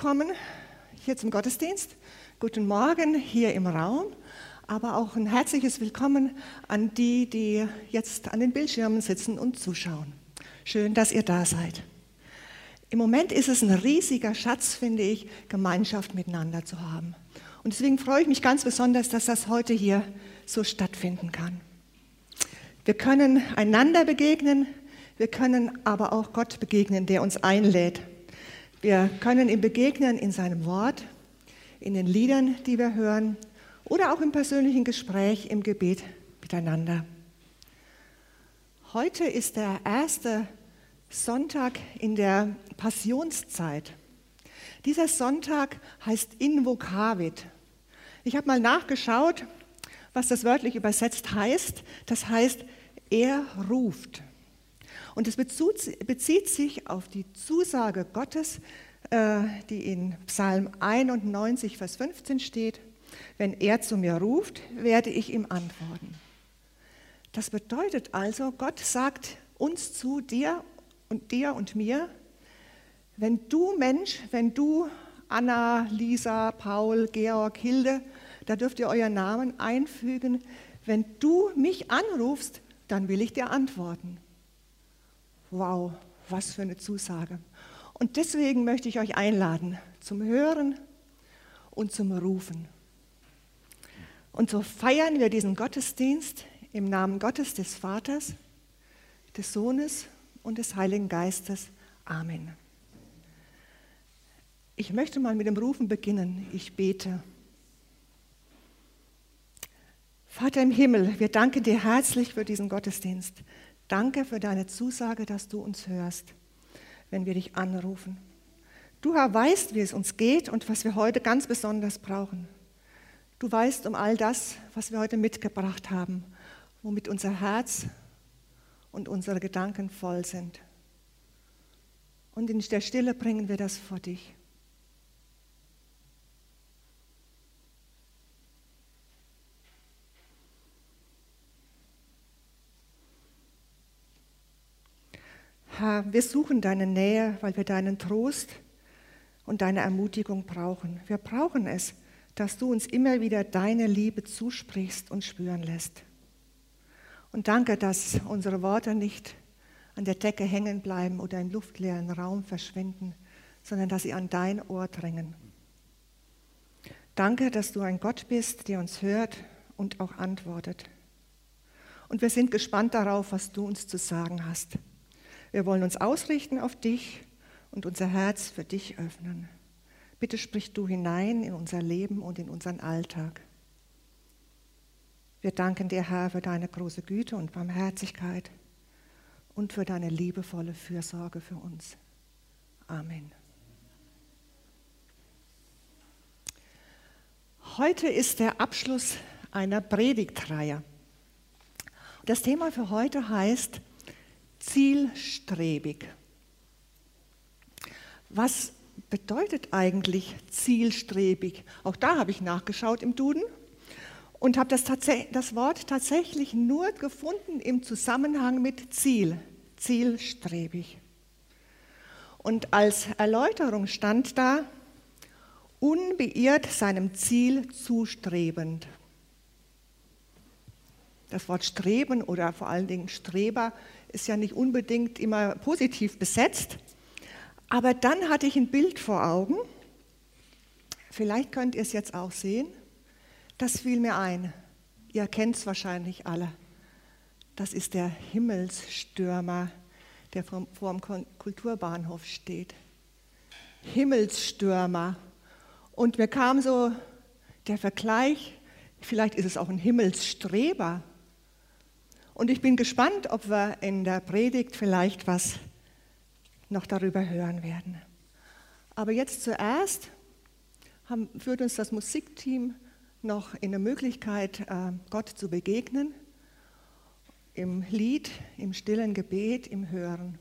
Willkommen hier zum Gottesdienst. Guten Morgen hier im Raum, aber auch ein herzliches Willkommen an die, die jetzt an den Bildschirmen sitzen und zuschauen. Schön, dass ihr da seid. Im Moment ist es ein riesiger Schatz, finde ich, Gemeinschaft miteinander zu haben. Und deswegen freue ich mich ganz besonders, dass das heute hier so stattfinden kann. Wir können einander begegnen, wir können aber auch Gott begegnen, der uns einlädt. Wir können ihm begegnen in seinem Wort, in den Liedern, die wir hören oder auch im persönlichen Gespräch, im Gebet miteinander. Heute ist der erste Sonntag in der Passionszeit. Dieser Sonntag heißt Invocavit. Ich habe mal nachgeschaut, was das wörtlich übersetzt heißt. Das heißt, er ruft. Und es bezieht sich auf die Zusage Gottes, äh, die in Psalm 91, Vers 15 steht. Wenn er zu mir ruft, werde ich ihm antworten. Das bedeutet also, Gott sagt uns zu, dir und dir und mir, wenn du Mensch, wenn du Anna, Lisa, Paul, Georg, Hilde, da dürft ihr euren Namen einfügen, wenn du mich anrufst, dann will ich dir antworten. Wow, was für eine Zusage. Und deswegen möchte ich euch einladen zum Hören und zum Rufen. Und so feiern wir diesen Gottesdienst im Namen Gottes des Vaters, des Sohnes und des Heiligen Geistes. Amen. Ich möchte mal mit dem Rufen beginnen. Ich bete. Vater im Himmel, wir danken dir herzlich für diesen Gottesdienst. Danke für deine Zusage, dass du uns hörst, wenn wir dich anrufen. Du Herr weißt, wie es uns geht und was wir heute ganz besonders brauchen. Du weißt um all das, was wir heute mitgebracht haben, womit unser Herz und unsere Gedanken voll sind. Und in der Stille bringen wir das vor dich. Herr, wir suchen deine Nähe, weil wir deinen Trost und deine Ermutigung brauchen. Wir brauchen es, dass du uns immer wieder deine Liebe zusprichst und spüren lässt. Und danke, dass unsere Worte nicht an der Decke hängen bleiben oder im luftleeren Raum verschwinden, sondern dass sie an dein Ohr dringen. Danke, dass du ein Gott bist, der uns hört und auch antwortet. Und wir sind gespannt darauf, was du uns zu sagen hast. Wir wollen uns ausrichten auf dich und unser Herz für dich öffnen. Bitte sprich du hinein in unser Leben und in unseren Alltag. Wir danken dir, Herr, für deine große Güte und Barmherzigkeit und für deine liebevolle Fürsorge für uns. Amen. Heute ist der Abschluss einer Predigtreihe. Das Thema für heute heißt zielstrebig. Was bedeutet eigentlich zielstrebig? Auch da habe ich nachgeschaut im Duden und habe das, das, Wort tatsächlich nur gefunden im Zusammenhang mit Ziel, zielstrebig. Und als Erläuterung stand da, unbeirrt seinem Ziel zustrebend. Das Wort streben oder vor allen Dingen Streber ist ja nicht unbedingt immer positiv besetzt. Aber dann hatte ich ein Bild vor Augen. Vielleicht könnt ihr es jetzt auch sehen. Das fiel mir ein. Ihr kennt es wahrscheinlich alle. Das ist der Himmelsstürmer, der vor dem Kulturbahnhof steht. Himmelsstürmer. Und mir kam so der Vergleich, vielleicht ist es auch ein Himmelsstreber. Und ich bin gespannt, ob wir in der Predigt vielleicht was noch darüber hören werden. Aber jetzt zuerst haben, führt uns das Musikteam noch in der Möglichkeit, äh, Gott zu begegnen, im Lied, im stillen Gebet, im Hören.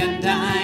and I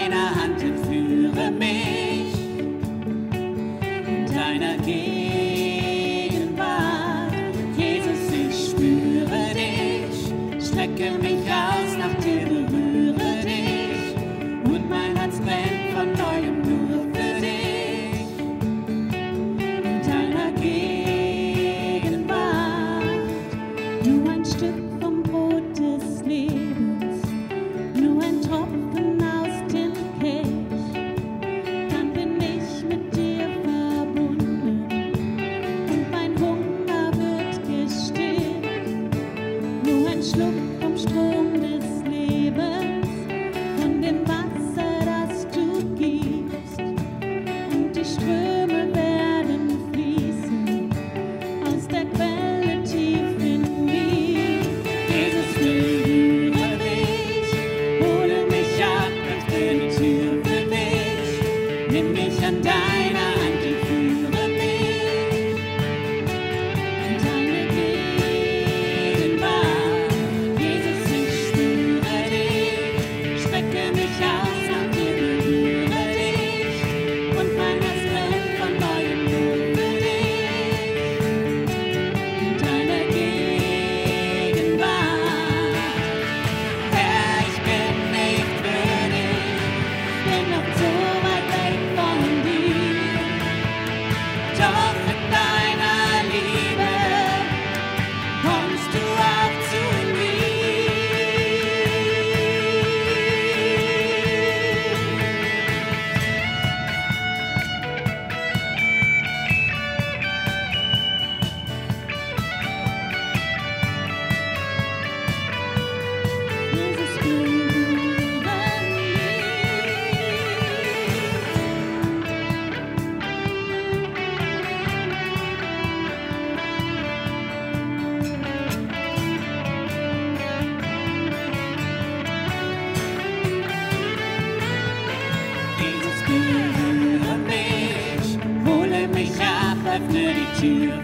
die Tür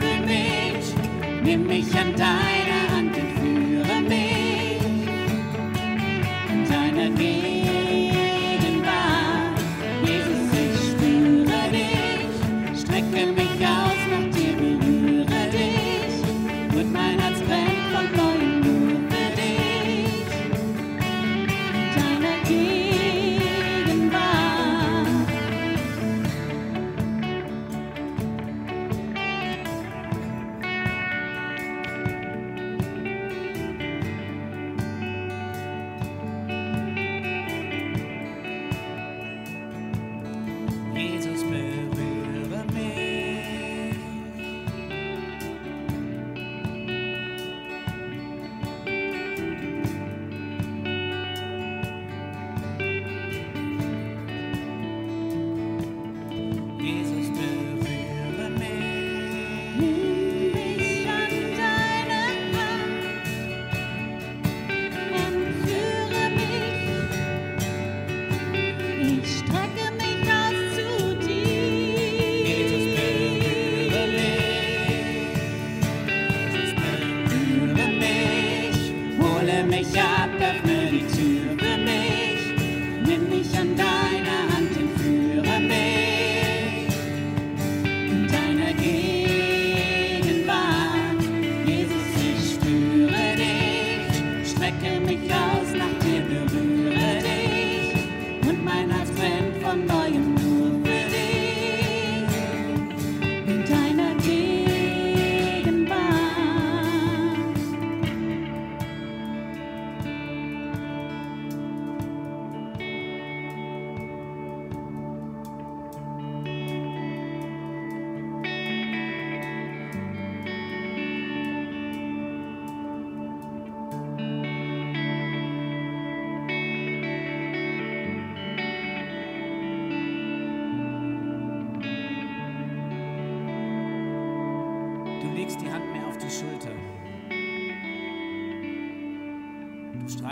nimm mich an dein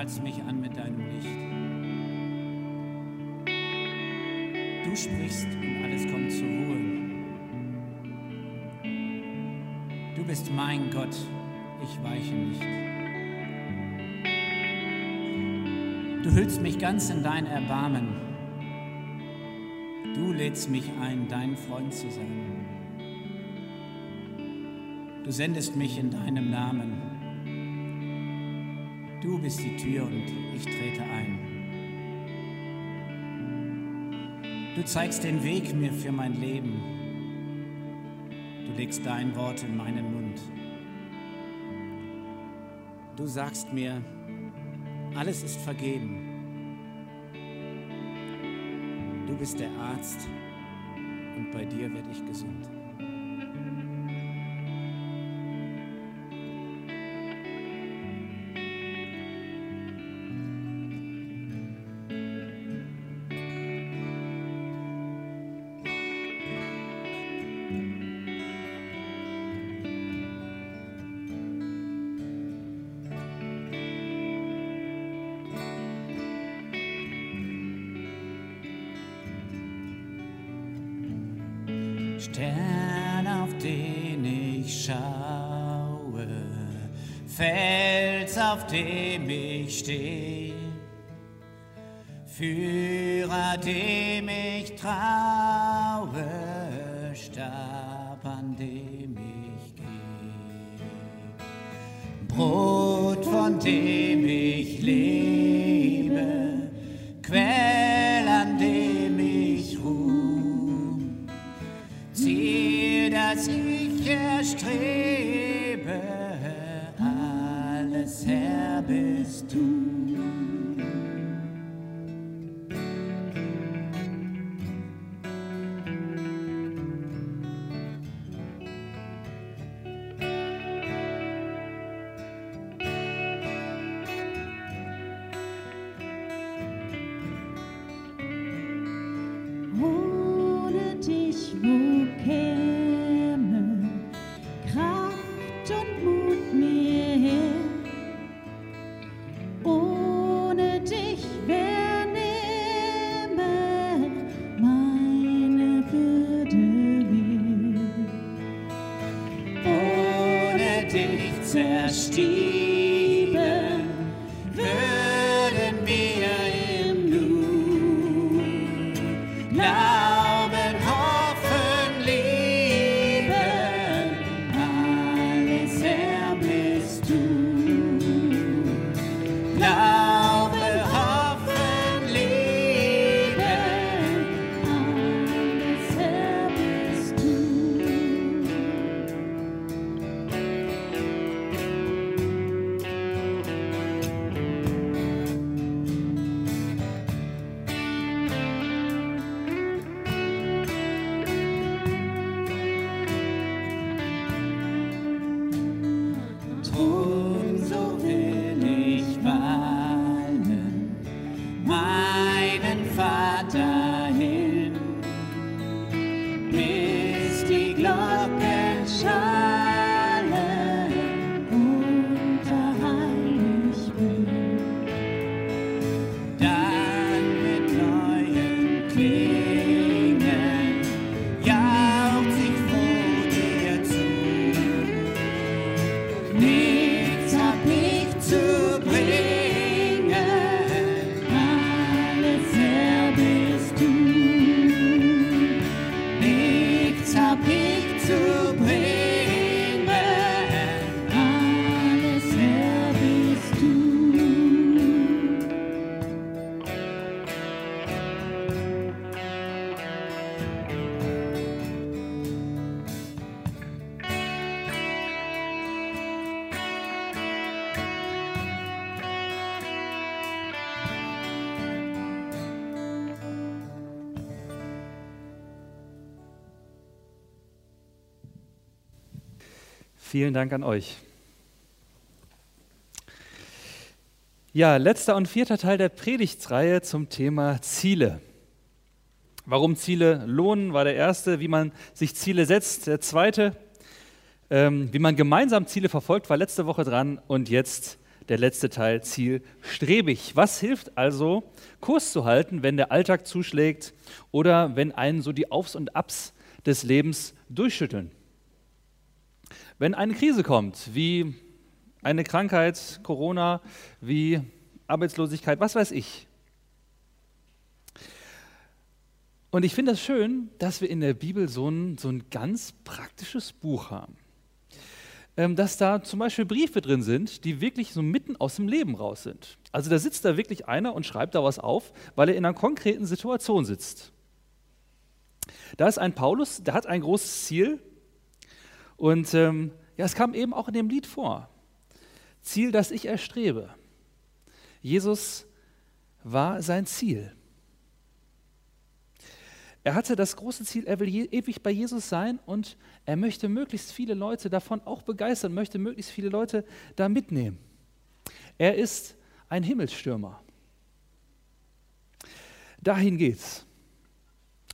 strahlst mich an mit deinem Licht. Du sprichst und alles kommt zur Ruhe. Du bist mein Gott, ich weiche nicht. Du hüllst mich ganz in dein Erbarmen. Du lädst mich ein, dein Freund zu sein. Du sendest mich in deinem Namen. Du bist die Tür und ich trete ein. Du zeigst den Weg mir für mein Leben. Du legst dein Wort in meinen Mund. Du sagst mir, alles ist vergeben. Du bist der Arzt und bei dir werde ich gesund. Vielen Dank an euch. Ja, letzter und vierter Teil der Predigtsreihe zum Thema Ziele. Warum Ziele lohnen, war der erste. Wie man sich Ziele setzt, der zweite. Ähm, wie man gemeinsam Ziele verfolgt, war letzte Woche dran. Und jetzt der letzte Teil, zielstrebig. Was hilft also, Kurs zu halten, wenn der Alltag zuschlägt oder wenn einen so die Aufs und Abs des Lebens durchschütteln? Wenn eine Krise kommt, wie eine Krankheit, Corona, wie Arbeitslosigkeit, was weiß ich. Und ich finde das schön, dass wir in der Bibel so ein, so ein ganz praktisches Buch haben. Ähm, dass da zum Beispiel Briefe drin sind, die wirklich so mitten aus dem Leben raus sind. Also da sitzt da wirklich einer und schreibt da was auf, weil er in einer konkreten Situation sitzt. Da ist ein Paulus, der hat ein großes Ziel und ähm, ja, es kam eben auch in dem Lied vor. Ziel, das ich erstrebe. Jesus war sein Ziel. Er hatte das große Ziel, er will ewig bei Jesus sein und er möchte möglichst viele Leute davon auch begeistern, möchte möglichst viele Leute da mitnehmen. Er ist ein Himmelsstürmer. Dahin geht's.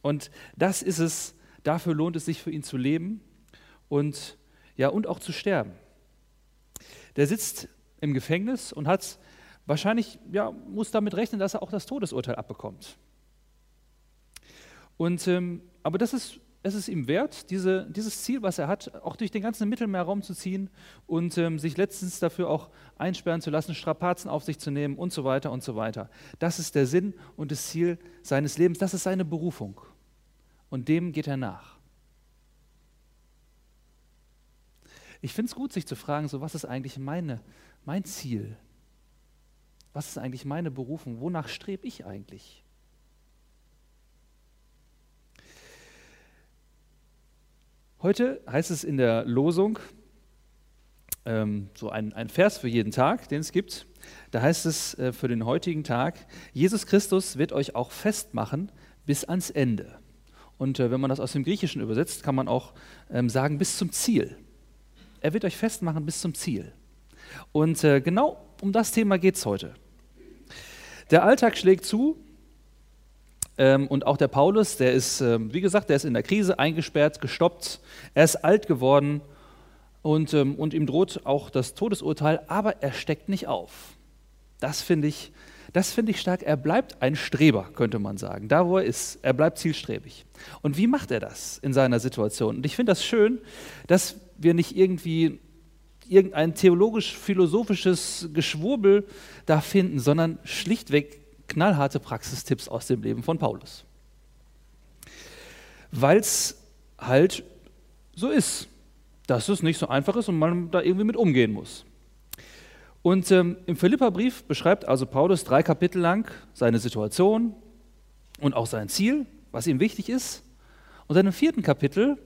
Und das ist es, dafür lohnt es sich für ihn zu leben und ja und auch zu sterben. Der sitzt im Gefängnis und hat wahrscheinlich ja muss damit rechnen, dass er auch das Todesurteil abbekommt. Und, ähm, aber das ist, es ist ihm wert, diese, dieses Ziel, was er hat, auch durch den ganzen Mittelmeerraum zu ziehen und ähm, sich letztens dafür auch einsperren zu lassen, Strapazen auf sich zu nehmen und so weiter und so weiter. Das ist der Sinn und das Ziel seines Lebens, das ist seine Berufung. Und dem geht er nach. Ich finde es gut, sich zu fragen, so was ist eigentlich meine, mein Ziel? Was ist eigentlich meine Berufung? Wonach strebe ich eigentlich? Heute heißt es in der Losung, ähm, so ein, ein Vers für jeden Tag, den es gibt. Da heißt es äh, für den heutigen Tag, Jesus Christus wird euch auch festmachen bis ans Ende. Und äh, wenn man das aus dem Griechischen übersetzt, kann man auch ähm, sagen bis zum Ziel. Er wird euch festmachen bis zum Ziel. Und äh, genau um das Thema geht es heute. Der Alltag schlägt zu, ähm, und auch der Paulus, der ist, ähm, wie gesagt, der ist in der Krise eingesperrt, gestoppt. Er ist alt geworden und, ähm, und ihm droht auch das Todesurteil, aber er steckt nicht auf. Das finde ich, das finde ich stark. Er bleibt ein Streber, könnte man sagen. Da, wo er ist, er bleibt zielstrebig. Und wie macht er das in seiner Situation? Und ich finde das schön, dass wir nicht irgendwie irgendein theologisch-philosophisches Geschwurbel da finden, sondern schlichtweg knallharte Praxistipps aus dem Leben von Paulus. Weil es halt so ist, dass es nicht so einfach ist und man da irgendwie mit umgehen muss. Und ähm, im Philipperbrief beschreibt also Paulus drei Kapitel lang seine Situation und auch sein Ziel, was ihm wichtig ist. Und in dem vierten Kapitel,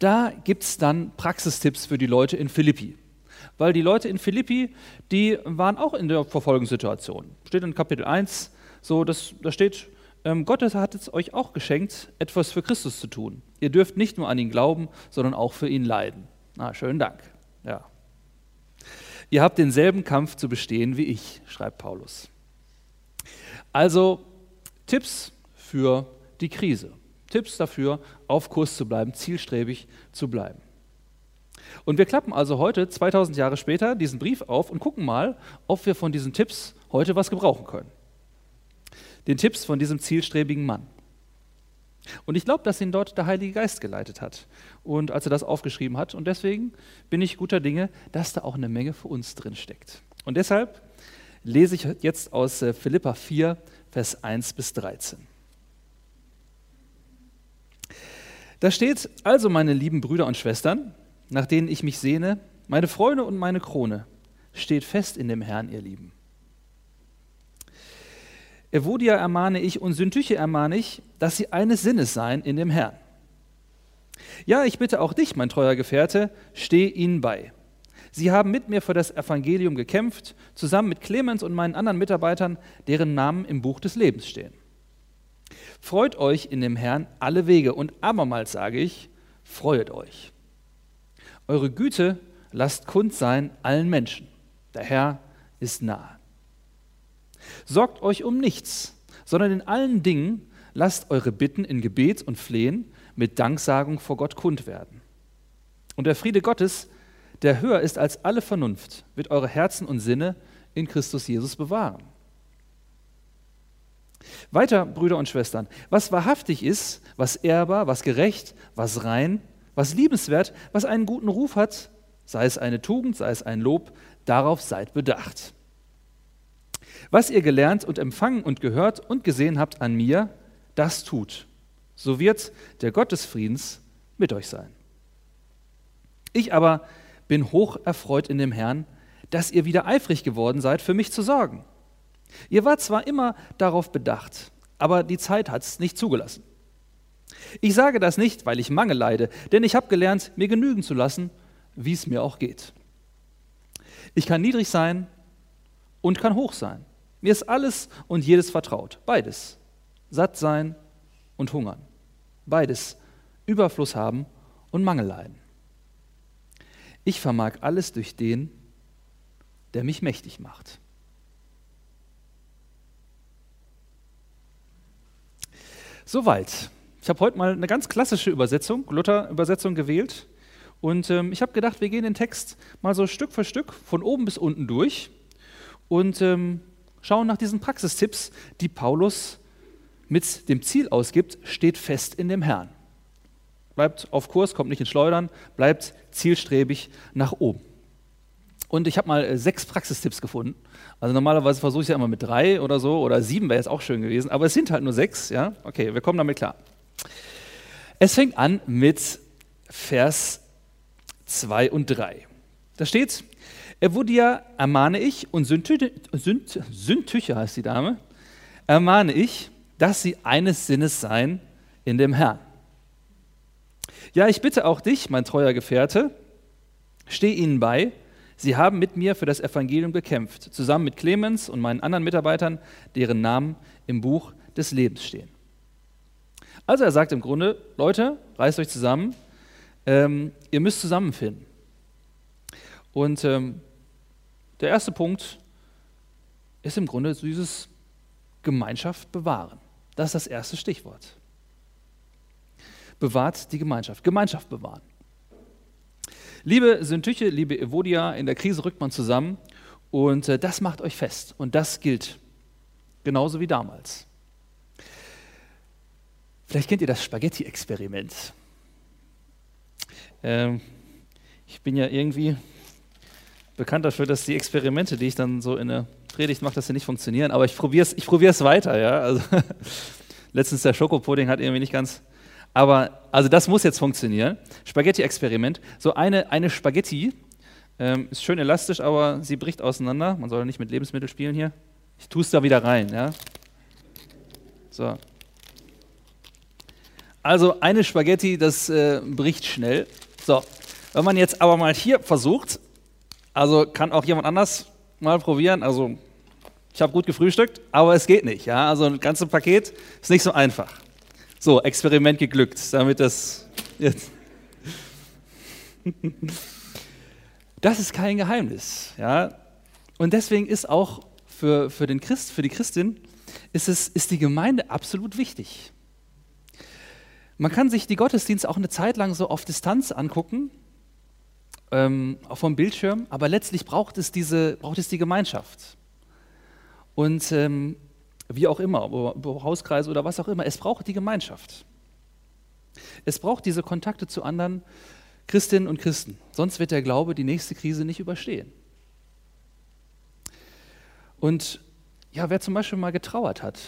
da gibt es dann Praxistipps für die Leute in Philippi. Weil die Leute in Philippi, die waren auch in der Verfolgungssituation. Steht in Kapitel 1, so, das, da steht, ähm, Gott hat es euch auch geschenkt, etwas für Christus zu tun. Ihr dürft nicht nur an ihn glauben, sondern auch für ihn leiden. Na, schönen Dank. Ja. Ihr habt denselben Kampf zu bestehen wie ich, schreibt Paulus. Also Tipps für die Krise. Tipps dafür, auf Kurs zu bleiben, zielstrebig zu bleiben. Und wir klappen also heute, 2000 Jahre später, diesen Brief auf und gucken mal, ob wir von diesen Tipps heute was gebrauchen können den Tipps von diesem zielstrebigen Mann. Und ich glaube, dass ihn dort der Heilige Geist geleitet hat. Und als er das aufgeschrieben hat. Und deswegen bin ich guter Dinge, dass da auch eine Menge für uns drin steckt. Und deshalb lese ich jetzt aus äh, Philippa 4, Vers 1 bis 13. Da steht, also meine lieben Brüder und Schwestern, nach denen ich mich sehne, meine Freunde und meine Krone, steht fest in dem Herrn, ihr Lieben. Evodia ermahne ich und Syntyche ermahne ich, dass sie eines Sinnes seien in dem Herrn. Ja, ich bitte auch dich, mein treuer Gefährte, steh ihnen bei. Sie haben mit mir für das Evangelium gekämpft, zusammen mit Clemens und meinen anderen Mitarbeitern, deren Namen im Buch des Lebens stehen. Freut euch in dem Herrn alle Wege und abermals sage ich, freuet euch. Eure Güte lasst kund sein allen Menschen. Der Herr ist nahe. Sorgt euch um nichts, sondern in allen Dingen lasst eure Bitten in Gebet und Flehen mit Danksagung vor Gott kund werden. Und der Friede Gottes, der höher ist als alle Vernunft, wird eure Herzen und Sinne in Christus Jesus bewahren. Weiter, Brüder und Schwestern, was wahrhaftig ist, was ehrbar, was gerecht, was rein, was liebenswert, was einen guten Ruf hat, sei es eine Tugend, sei es ein Lob, darauf seid bedacht. Was ihr gelernt und empfangen und gehört und gesehen habt an mir, das tut. So wird der Gott des Friedens mit euch sein. Ich aber bin hoch erfreut in dem Herrn, dass ihr wieder eifrig geworden seid, für mich zu sorgen. Ihr wart zwar immer darauf bedacht, aber die Zeit hat es nicht zugelassen. Ich sage das nicht, weil ich Mangel leide, denn ich habe gelernt, mir genügen zu lassen, wie es mir auch geht. Ich kann niedrig sein und kann hoch sein. Mir ist alles und jedes vertraut. Beides. Satt sein und hungern. Beides. Überfluss haben und Mangel leiden. Ich vermag alles durch den, der mich mächtig macht. Soweit. Ich habe heute mal eine ganz klassische Übersetzung, Luther-Übersetzung gewählt. Und ähm, ich habe gedacht, wir gehen den Text mal so Stück für Stück von oben bis unten durch und ähm, schauen nach diesen Praxistipps, die Paulus mit dem Ziel ausgibt, steht fest in dem Herrn. Bleibt auf Kurs, kommt nicht ins Schleudern, bleibt zielstrebig nach oben. Und ich habe mal äh, sechs Praxistipps gefunden. Also normalerweise versuche ich ja immer mit drei oder so, oder sieben wäre jetzt auch schön gewesen, aber es sind halt nur sechs, ja? Okay, wir kommen damit klar. Es fängt an mit Vers 2 und 3. Da steht, Evodia ermahne ich und Sündtücher heißt die Dame, ermahne ich, dass sie eines Sinnes seien in dem Herrn. Ja, ich bitte auch dich, mein treuer Gefährte, steh ihnen bei, sie haben mit mir für das Evangelium gekämpft, zusammen mit Clemens und meinen anderen Mitarbeitern, deren Namen im Buch des Lebens stehen. Also er sagt im Grunde, Leute, reißt euch zusammen, ähm, ihr müsst zusammenfinden. Und ähm, der erste Punkt ist im Grunde dieses Gemeinschaft bewahren. Das ist das erste Stichwort. Bewahrt die Gemeinschaft. Gemeinschaft bewahren. Liebe Syntyche, liebe Evodia, in der Krise rückt man zusammen und äh, das macht euch fest. Und das gilt genauso wie damals. Vielleicht kennt ihr das Spaghetti-Experiment. Ähm, ich bin ja irgendwie bekannt dafür, dass die Experimente, die ich dann so in der Predigt mache, dass sie nicht funktionieren, aber ich probiere es ich weiter. Ja? Also, letztens der Schokopudding hat irgendwie nicht ganz. Aber also das muss jetzt funktionieren. Spaghetti-Experiment. So eine, eine Spaghetti ähm, ist schön elastisch, aber sie bricht auseinander. Man soll nicht mit Lebensmitteln spielen hier. Ich tue es da wieder rein. Ja? So, also eine Spaghetti, das äh, bricht schnell. So, wenn man jetzt aber mal hier versucht, also kann auch jemand anders mal probieren. Also ich habe gut gefrühstückt, aber es geht nicht. Ja? Also ein ganzes Paket ist nicht so einfach. So, Experiment geglückt, damit das jetzt. Das ist kein Geheimnis. Ja? Und deswegen ist auch für, für den Christ, für die Christin, ist, es, ist die Gemeinde absolut wichtig. Man kann sich die Gottesdienste auch eine Zeit lang so auf Distanz angucken, ähm, vom Bildschirm, aber letztlich braucht es, diese, braucht es die Gemeinschaft. Und ähm, wie auch immer, über Hauskreise oder was auch immer, es braucht die Gemeinschaft. Es braucht diese Kontakte zu anderen Christinnen und Christen. Sonst wird der Glaube die nächste Krise nicht überstehen. Und ja, wer zum Beispiel mal getrauert hat,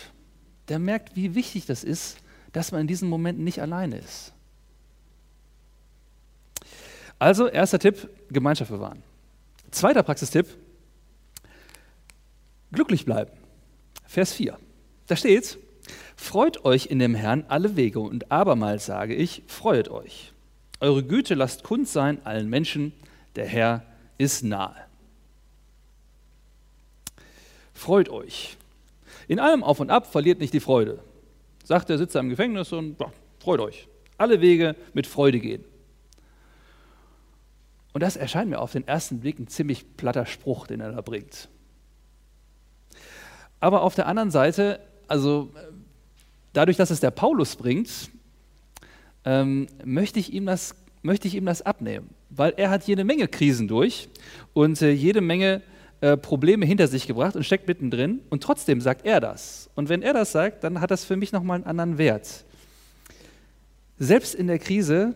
der merkt, wie wichtig das ist, dass man in diesen Momenten nicht alleine ist. Also, erster Tipp, Gemeinschaft bewahren. Zweiter Praxistipp, glücklich bleiben. Vers 4. Da steht, freut euch in dem Herrn alle Wege und abermals sage ich, freut euch. Eure Güte lasst kund sein allen Menschen, der Herr ist nahe. Freut euch. In allem auf und ab verliert nicht die Freude sagt er, sitzt er im Gefängnis und ja, freut euch. Alle Wege mit Freude gehen. Und das erscheint mir auf den ersten Blick ein ziemlich platter Spruch, den er da bringt. Aber auf der anderen Seite, also dadurch, dass es der Paulus bringt, ähm, möchte, ich ihm das, möchte ich ihm das abnehmen, weil er hat jede Menge Krisen durch und äh, jede Menge äh, Probleme hinter sich gebracht und steckt mittendrin und trotzdem sagt er das. Und wenn er das sagt, dann hat das für mich nochmal einen anderen Wert. Selbst in der Krise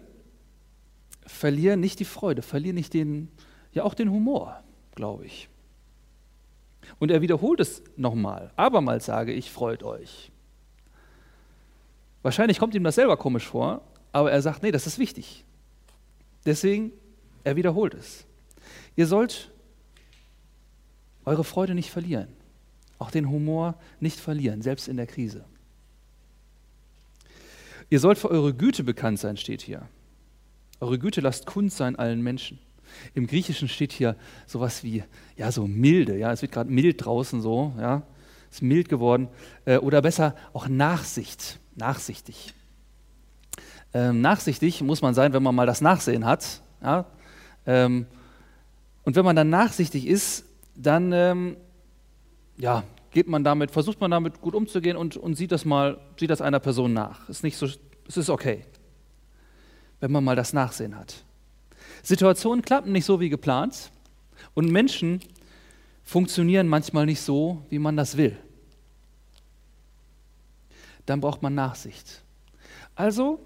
verliere nicht die Freude, verliere nicht den, ja auch den Humor, glaube ich. Und er wiederholt es nochmal. Abermals sage ich, freut euch. Wahrscheinlich kommt ihm das selber komisch vor, aber er sagt, nee, das ist wichtig. Deswegen, er wiederholt es. Ihr sollt eure Freude nicht verlieren, auch den Humor nicht verlieren, selbst in der Krise. Ihr sollt für eure Güte bekannt sein, steht hier. Eure Güte lasst kund sein allen Menschen. Im Griechischen steht hier sowas wie, ja, so milde, ja, es wird gerade mild draußen so, ja, ist mild geworden. Äh, oder besser auch Nachsicht, nachsichtig. Ähm, nachsichtig muss man sein, wenn man mal das Nachsehen hat. Ja? Ähm, und wenn man dann nachsichtig ist, dann ähm, ja, geht man damit, versucht man damit gut umzugehen und, und sieht das mal, sieht das einer Person nach. Ist nicht so, es ist okay, wenn man mal das Nachsehen hat. Situationen klappen nicht so wie geplant und Menschen funktionieren manchmal nicht so, wie man das will. Dann braucht man Nachsicht. Also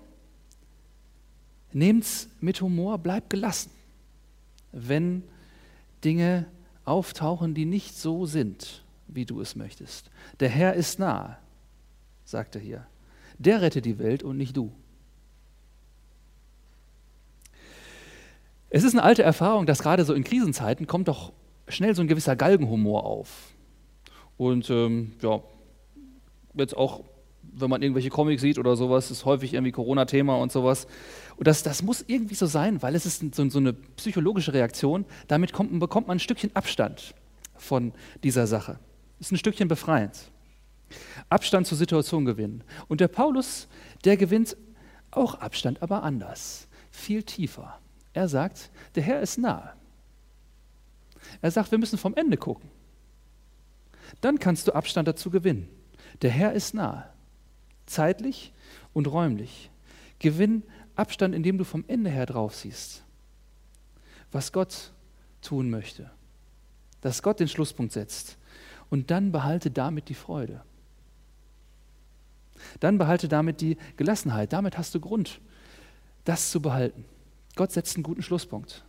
nehmt's mit Humor, bleibt gelassen, wenn Dinge auftauchen, die nicht so sind, wie du es möchtest. Der Herr ist nahe, sagt er hier. Der rettet die Welt und nicht du. Es ist eine alte Erfahrung, dass gerade so in Krisenzeiten kommt doch schnell so ein gewisser Galgenhumor auf. Und ähm, ja, jetzt auch, wenn man irgendwelche Comics sieht oder sowas, ist häufig irgendwie Corona-Thema und sowas. Und das, das muss irgendwie so sein, weil es ist so, so eine psychologische Reaktion. Damit kommt, bekommt man ein Stückchen Abstand von dieser Sache. Ist ein Stückchen befreiend. Abstand zur Situation gewinnen. Und der Paulus, der gewinnt auch Abstand, aber anders, viel tiefer. Er sagt, der Herr ist nahe. Er sagt, wir müssen vom Ende gucken. Dann kannst du Abstand dazu gewinnen. Der Herr ist nahe, zeitlich und räumlich. Gewinn Abstand, indem du vom Ende her drauf siehst, was Gott tun möchte. Dass Gott den Schlusspunkt setzt. Und dann behalte damit die Freude. Dann behalte damit die Gelassenheit. Damit hast du Grund, das zu behalten. Gott setzt einen guten Schlusspunkt.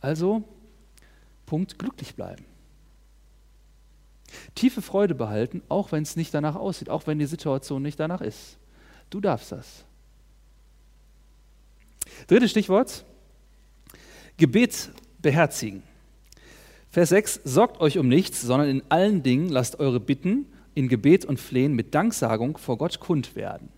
Also, Punkt, glücklich bleiben. Tiefe Freude behalten, auch wenn es nicht danach aussieht, auch wenn die Situation nicht danach ist. Du darfst das. Drittes Stichwort, Gebet beherzigen. Vers 6, sorgt euch um nichts, sondern in allen Dingen lasst eure Bitten in Gebet und Flehen mit Danksagung vor Gott kund werden.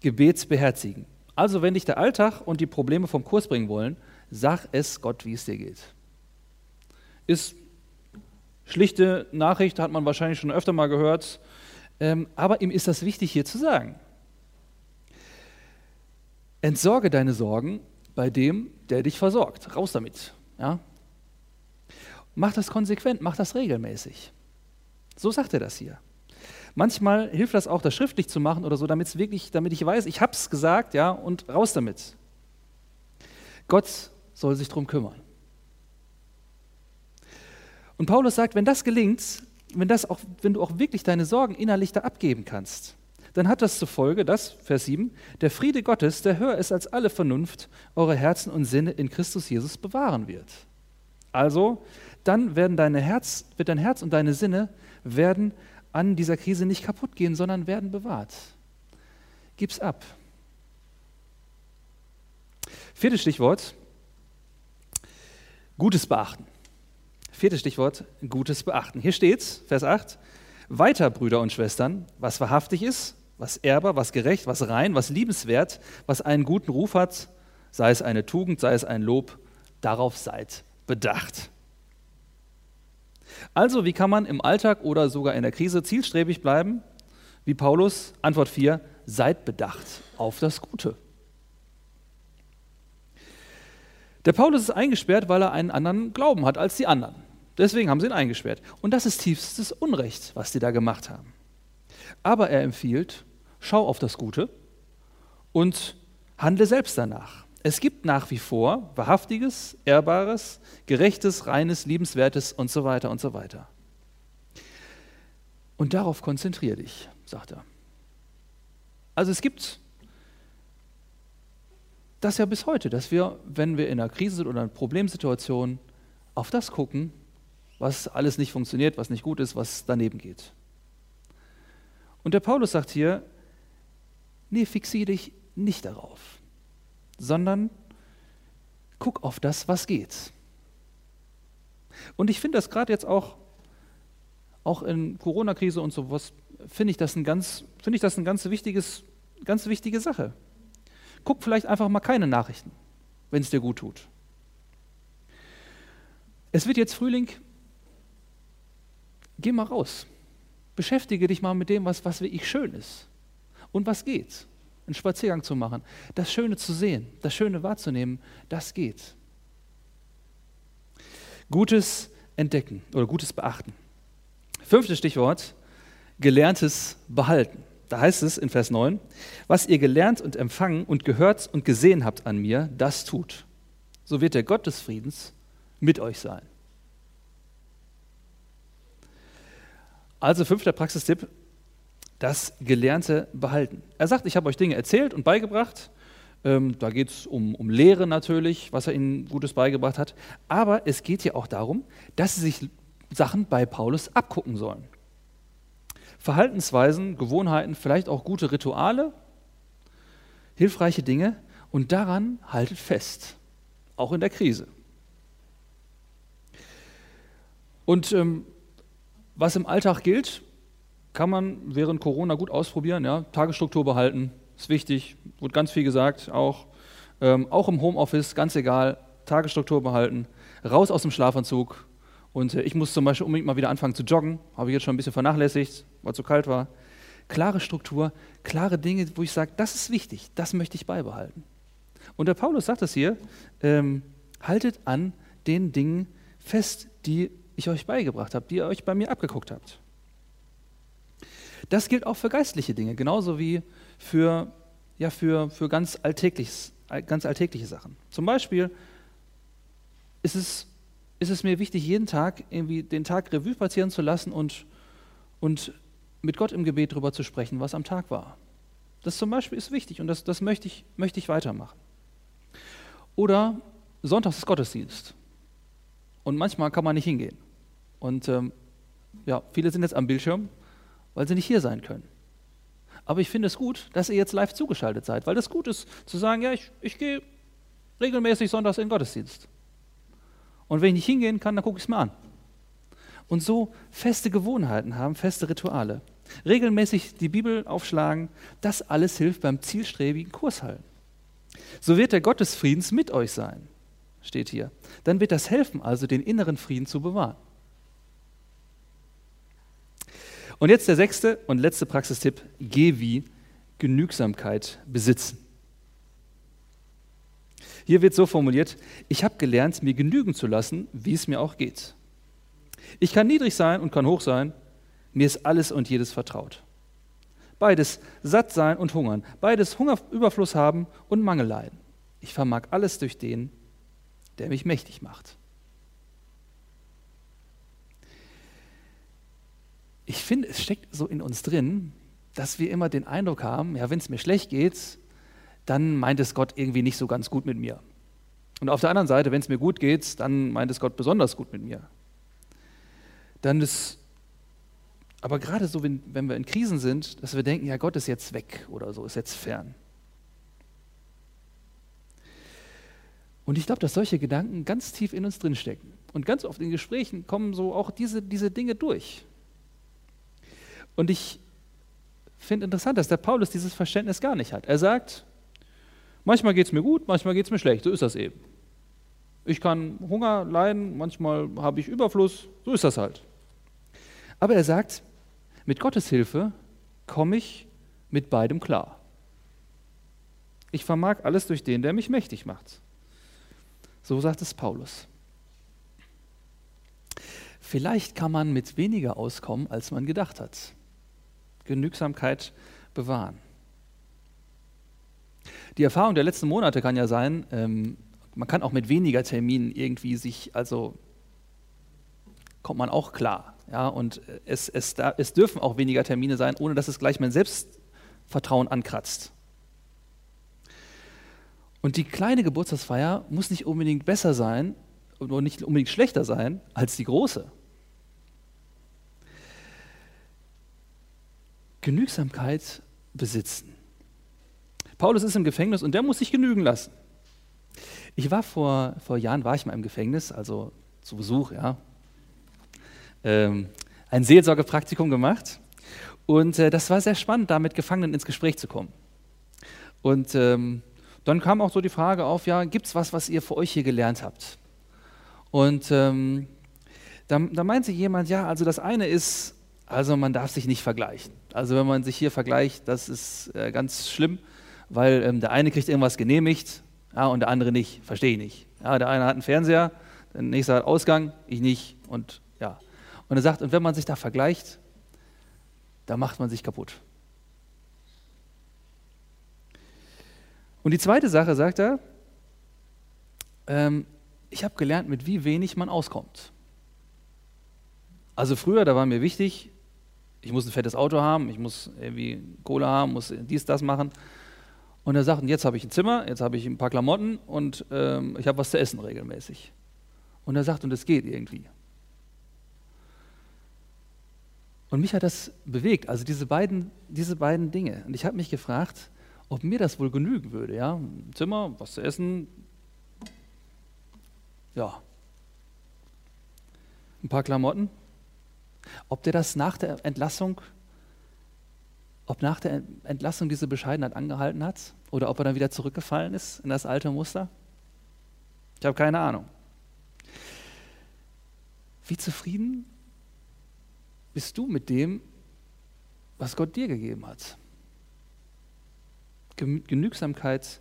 Gebet beherzigen. Also wenn dich der Alltag und die Probleme vom Kurs bringen wollen, sag es Gott, wie es dir geht. Ist schlichte Nachricht, hat man wahrscheinlich schon öfter mal gehört, ähm, aber ihm ist das wichtig hier zu sagen. Entsorge deine Sorgen bei dem, der dich versorgt. Raus damit. Ja? Mach das konsequent, mach das regelmäßig. So sagt er das hier. Manchmal hilft das auch, das schriftlich zu machen oder so, damit wirklich, damit ich weiß, ich habe es gesagt, ja, und raus damit. Gott soll sich darum kümmern. Und Paulus sagt, wenn das gelingt, wenn, das auch, wenn du auch wirklich deine Sorgen innerlich da abgeben kannst, dann hat das zur Folge, dass, Vers 7, der Friede Gottes, der höher ist als alle Vernunft, eure Herzen und Sinne in Christus Jesus bewahren wird. Also, dann werden deine Herz, wird dein Herz und deine Sinne werden an dieser Krise nicht kaputt gehen, sondern werden bewahrt. Gib's ab. Viertes Stichwort, Gutes beachten. Viertes Stichwort, Gutes beachten. Hier steht's, Vers 8, weiter, Brüder und Schwestern, was wahrhaftig ist, was ehrbar, was gerecht, was rein, was liebenswert, was einen guten Ruf hat, sei es eine Tugend, sei es ein Lob, darauf seid bedacht. Also, wie kann man im Alltag oder sogar in der Krise zielstrebig bleiben? Wie Paulus, Antwort 4, seid bedacht auf das Gute. Der Paulus ist eingesperrt, weil er einen anderen Glauben hat als die anderen. Deswegen haben sie ihn eingesperrt. Und das ist tiefstes Unrecht, was die da gemacht haben. Aber er empfiehlt, schau auf das Gute und handle selbst danach. Es gibt nach wie vor wahrhaftiges, ehrbares, gerechtes, reines, liebenswertes und so weiter und so weiter. Und darauf konzentriere dich, sagt er. Also es gibt das ja bis heute, dass wir, wenn wir in einer Krise sind oder einer Problemsituation, auf das gucken, was alles nicht funktioniert, was nicht gut ist, was daneben geht. Und der Paulus sagt hier, nee, fixiere dich nicht darauf, sondern guck auf das, was geht. Und ich finde das gerade jetzt auch, auch in Corona-Krise und sowas, finde ich das ein ganz, finde ich das ein ganz wichtiges, ganz wichtige Sache. Guck vielleicht einfach mal keine Nachrichten, wenn es dir gut tut. Es wird jetzt Frühling. Geh mal raus. Beschäftige dich mal mit dem, was, was wirklich schön ist und was geht. Einen Spaziergang zu machen, das Schöne zu sehen, das Schöne wahrzunehmen, das geht. Gutes entdecken oder gutes beachten. Fünftes Stichwort, gelerntes behalten. Da heißt es in Vers 9, was ihr gelernt und empfangen und gehört und gesehen habt an mir, das tut. So wird der Gott des Friedens mit euch sein. Also fünfter Praxistipp, das Gelernte behalten. Er sagt, ich habe euch Dinge erzählt und beigebracht. Ähm, da geht es um, um Lehre natürlich, was er ihnen Gutes beigebracht hat. Aber es geht ja auch darum, dass sie sich Sachen bei Paulus abgucken sollen. Verhaltensweisen, Gewohnheiten, vielleicht auch gute Rituale, hilfreiche Dinge und daran haltet fest, auch in der Krise. Und ähm, was im Alltag gilt, kann man während Corona gut ausprobieren. Ja? Tagesstruktur behalten, ist wichtig, wird ganz viel gesagt, auch, ähm, auch im Homeoffice, ganz egal, Tagesstruktur behalten, raus aus dem Schlafanzug. Und äh, ich muss zum Beispiel unbedingt mal wieder anfangen zu joggen, habe ich jetzt schon ein bisschen vernachlässigt, weil es so kalt war. Klare Struktur, klare Dinge, wo ich sage, das ist wichtig, das möchte ich beibehalten. Und der Paulus sagt es hier, ähm, haltet an den Dingen fest, die ich euch beigebracht habe, die ihr euch bei mir abgeguckt habt. Das gilt auch für geistliche Dinge, genauso wie für, ja, für, für ganz, alltäglich, ganz alltägliche Sachen. Zum Beispiel ist es, ist es mir wichtig, jeden Tag irgendwie den Tag Revue passieren zu lassen und, und mit Gott im Gebet darüber zu sprechen, was am Tag war. Das zum Beispiel ist wichtig und das, das möchte, ich, möchte ich weitermachen. Oder Sonntags ist Gottesdienst. Und manchmal kann man nicht hingehen. Und ähm, ja, viele sind jetzt am Bildschirm, weil sie nicht hier sein können. Aber ich finde es gut, dass ihr jetzt live zugeschaltet seid, weil das gut ist, zu sagen, ja, ich, ich gehe regelmäßig sonntags in den Gottesdienst. Und wenn ich nicht hingehen kann, dann gucke ich es mir an. Und so feste Gewohnheiten haben, feste Rituale. Regelmäßig die Bibel aufschlagen, das alles hilft beim zielstrebigen Kurs halten. So wird der Gott des Friedens mit euch sein, steht hier. Dann wird das helfen, also den inneren Frieden zu bewahren. Und jetzt der sechste und letzte Praxistipp, geh wie Genügsamkeit besitzen. Hier wird so formuliert, ich habe gelernt, mir genügen zu lassen, wie es mir auch geht. Ich kann niedrig sein und kann hoch sein, mir ist alles und jedes vertraut. Beides satt sein und hungern, beides Hungerüberfluss haben und Mangel leiden. Ich vermag alles durch den, der mich mächtig macht. Ich finde, es steckt so in uns drin, dass wir immer den Eindruck haben, ja, wenn es mir schlecht geht, dann meint es Gott irgendwie nicht so ganz gut mit mir. Und auf der anderen Seite, wenn es mir gut geht, dann meint es Gott besonders gut mit mir. Dann ist, aber gerade so, wenn, wenn wir in Krisen sind, dass wir denken, ja, Gott ist jetzt weg oder so, ist jetzt fern. Und ich glaube, dass solche Gedanken ganz tief in uns drinstecken. Und ganz oft in Gesprächen kommen so auch diese, diese Dinge durch. Und ich finde interessant, dass der Paulus dieses Verständnis gar nicht hat. Er sagt, manchmal geht es mir gut, manchmal geht es mir schlecht, so ist das eben. Ich kann Hunger leiden, manchmal habe ich Überfluss, so ist das halt. Aber er sagt, mit Gottes Hilfe komme ich mit beidem klar. Ich vermag alles durch den, der mich mächtig macht. So sagt es Paulus. Vielleicht kann man mit weniger auskommen, als man gedacht hat. Genügsamkeit bewahren. Die Erfahrung der letzten Monate kann ja sein, ähm, man kann auch mit weniger Terminen irgendwie sich, also kommt man auch klar. Ja, und es, es, da, es dürfen auch weniger Termine sein, ohne dass es gleich mein Selbstvertrauen ankratzt. Und die kleine Geburtstagsfeier muss nicht unbedingt besser sein und nicht unbedingt schlechter sein als die große. Genügsamkeit besitzen. Paulus ist im Gefängnis und der muss sich genügen lassen. Ich war vor, vor Jahren, war ich mal im Gefängnis, also zu Besuch, ja. Ähm, ein Seelsorgepraktikum gemacht und äh, das war sehr spannend, da mit Gefangenen ins Gespräch zu kommen. Und ähm, dann kam auch so die Frage auf, ja, gibt es was, was ihr für euch hier gelernt habt? Und ähm, da, da meinte jemand, ja, also das eine ist, also man darf sich nicht vergleichen. Also wenn man sich hier vergleicht, das ist äh, ganz schlimm, weil ähm, der eine kriegt irgendwas genehmigt ja, und der andere nicht. Verstehe ich nicht. Ja, der eine hat einen Fernseher, der nächste hat Ausgang, ich nicht. Und ja. Und er sagt, und wenn man sich da vergleicht, da macht man sich kaputt. Und die zweite Sache, sagt er, ähm, ich habe gelernt, mit wie wenig man auskommt. Also früher, da war mir wichtig, ich muss ein fettes Auto haben, ich muss irgendwie Kohle haben, muss dies, das machen. Und er sagt, jetzt habe ich ein Zimmer, jetzt habe ich ein paar Klamotten und ähm, ich habe was zu essen regelmäßig. Und er sagt, und es geht irgendwie. Und mich hat das bewegt, also diese beiden, diese beiden Dinge. Und ich habe mich gefragt, ob mir das wohl genügen würde. Ja? Ein Zimmer, was zu essen, ja, ein paar Klamotten. Ob der das nach der Entlassung, ob nach der Entlassung diese Bescheidenheit angehalten hat oder ob er dann wieder zurückgefallen ist in das alte Muster? Ich habe keine Ahnung. Wie zufrieden bist du mit dem, was Gott dir gegeben hat? Genügsamkeit,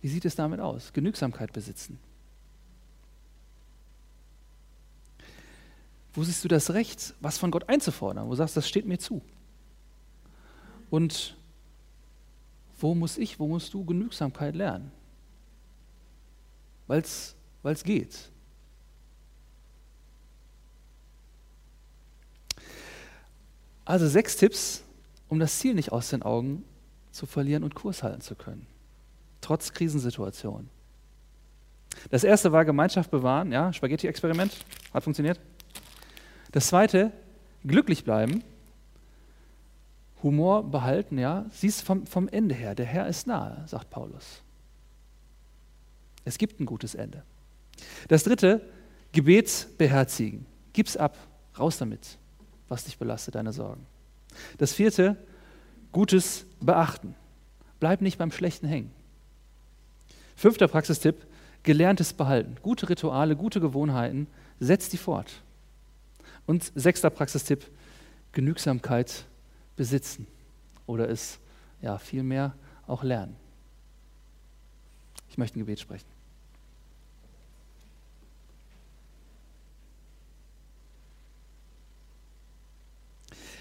wie sieht es damit aus? Genügsamkeit besitzen. Wo siehst du das Recht, was von Gott einzufordern? Wo sagst du, das steht mir zu? Und wo muss ich, wo musst du Genügsamkeit lernen? Weil es geht. Also sechs Tipps, um das Ziel nicht aus den Augen zu verlieren und Kurs halten zu können, trotz Krisensituationen. Das erste war Gemeinschaft bewahren, ja, Spaghetti-Experiment, hat funktioniert. Das zweite, glücklich bleiben, Humor behalten, ja, siehst vom, vom Ende her, der Herr ist nahe, sagt Paulus. Es gibt ein gutes Ende. Das dritte, Gebet beherzigen. Gib's ab, raus damit, was dich belastet, deine Sorgen. Das vierte, Gutes beachten. Bleib nicht beim Schlechten hängen. Fünfter Praxistipp, gelerntes behalten. Gute Rituale, gute Gewohnheiten, setz die fort. Und sechster Praxistipp, Genügsamkeit besitzen oder es ja vielmehr auch lernen. Ich möchte ein Gebet sprechen.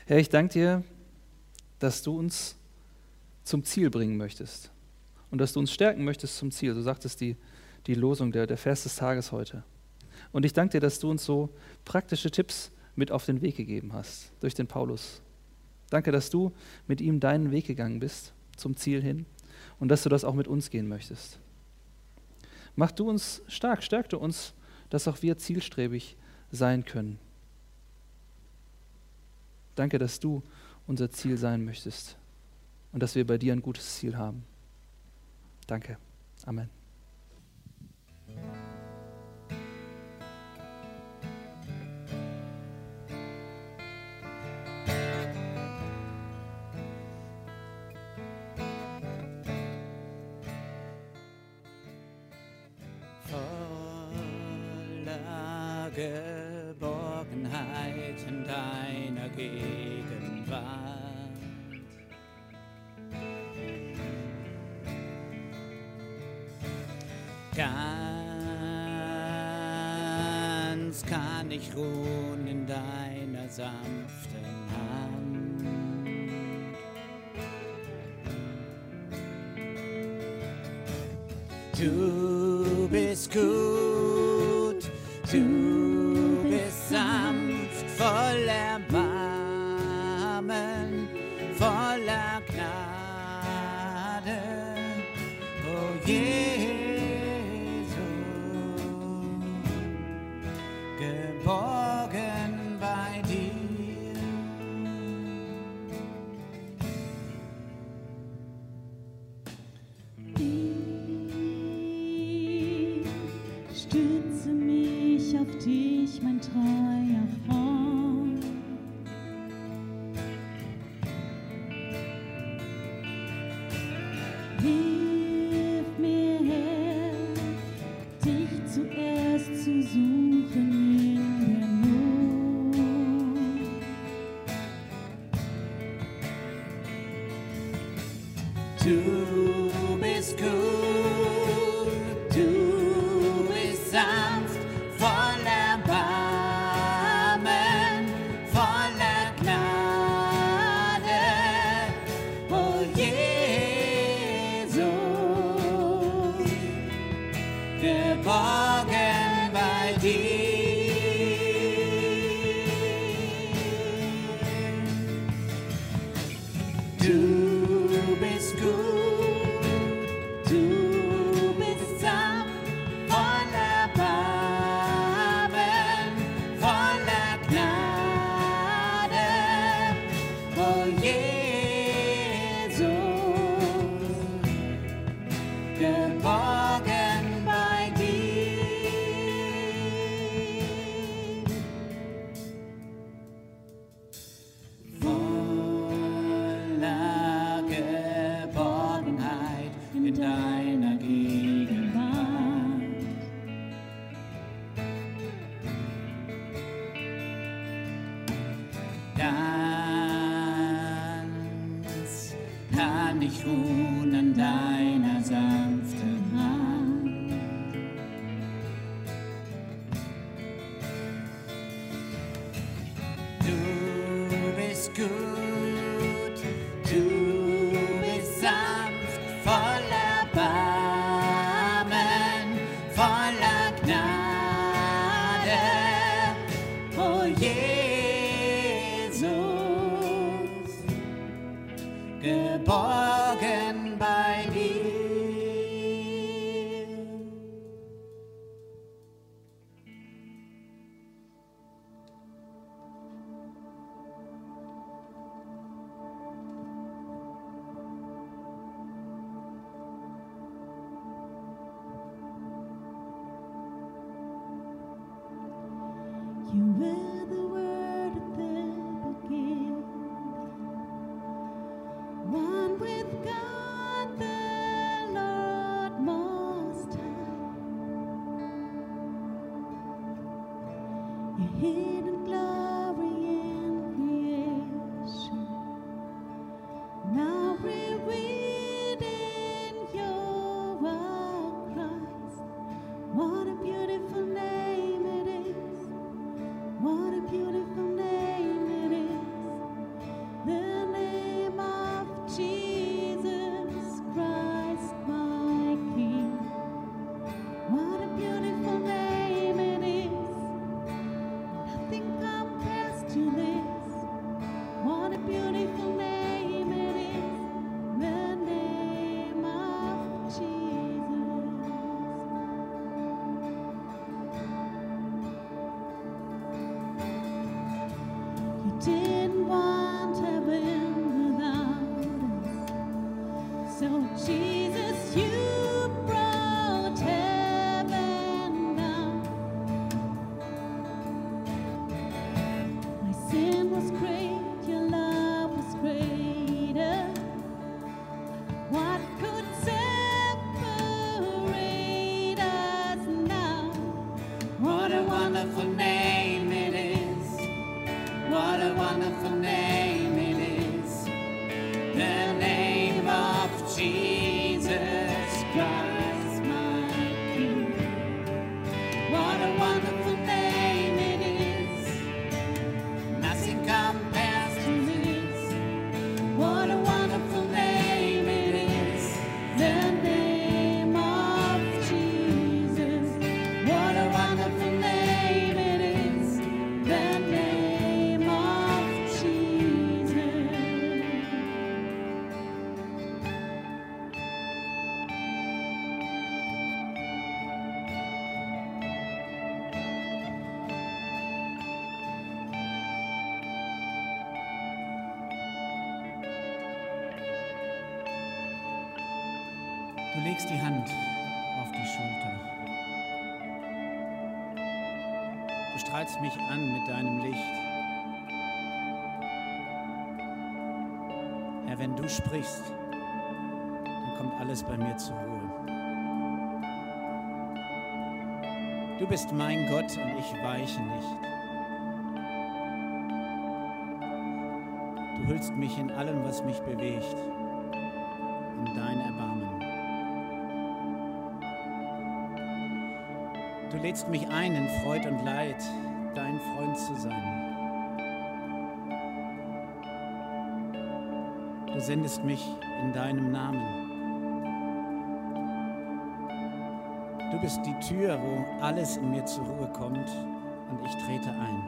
Herr, ich danke dir, dass du uns zum Ziel bringen möchtest und dass du uns stärken möchtest zum Ziel. So sagt es die, die Losung, der, der Vers des Tages heute. Und ich danke dir, dass du uns so praktische Tipps mit auf den Weg gegeben hast durch den Paulus. Danke, dass du mit ihm deinen Weg gegangen bist zum Ziel hin und dass du das auch mit uns gehen möchtest. Mach du uns stark, stärk du uns, dass auch wir zielstrebig sein können. Danke, dass du unser Ziel sein möchtest und dass wir bei dir ein gutes Ziel haben. Danke. Amen. Geborgenheit in deiner Gegenwart. Ganz kann ich ruhen in deiner sanften Hand. Du bist gut, auf dich, mein treuer Freund. Legst die Hand auf die Schulter. Du strahlst mich an mit deinem Licht. Herr, wenn du sprichst, dann kommt alles bei mir zur Ruhe. Du bist mein Gott und ich weiche nicht. Du hüllst mich in allem, was mich bewegt, in dein Erbarmen. Lädst mich ein, in Freud und Leid dein Freund zu sein. Du sendest mich in deinem Namen. Du bist die Tür, wo alles in mir zur Ruhe kommt und ich trete ein.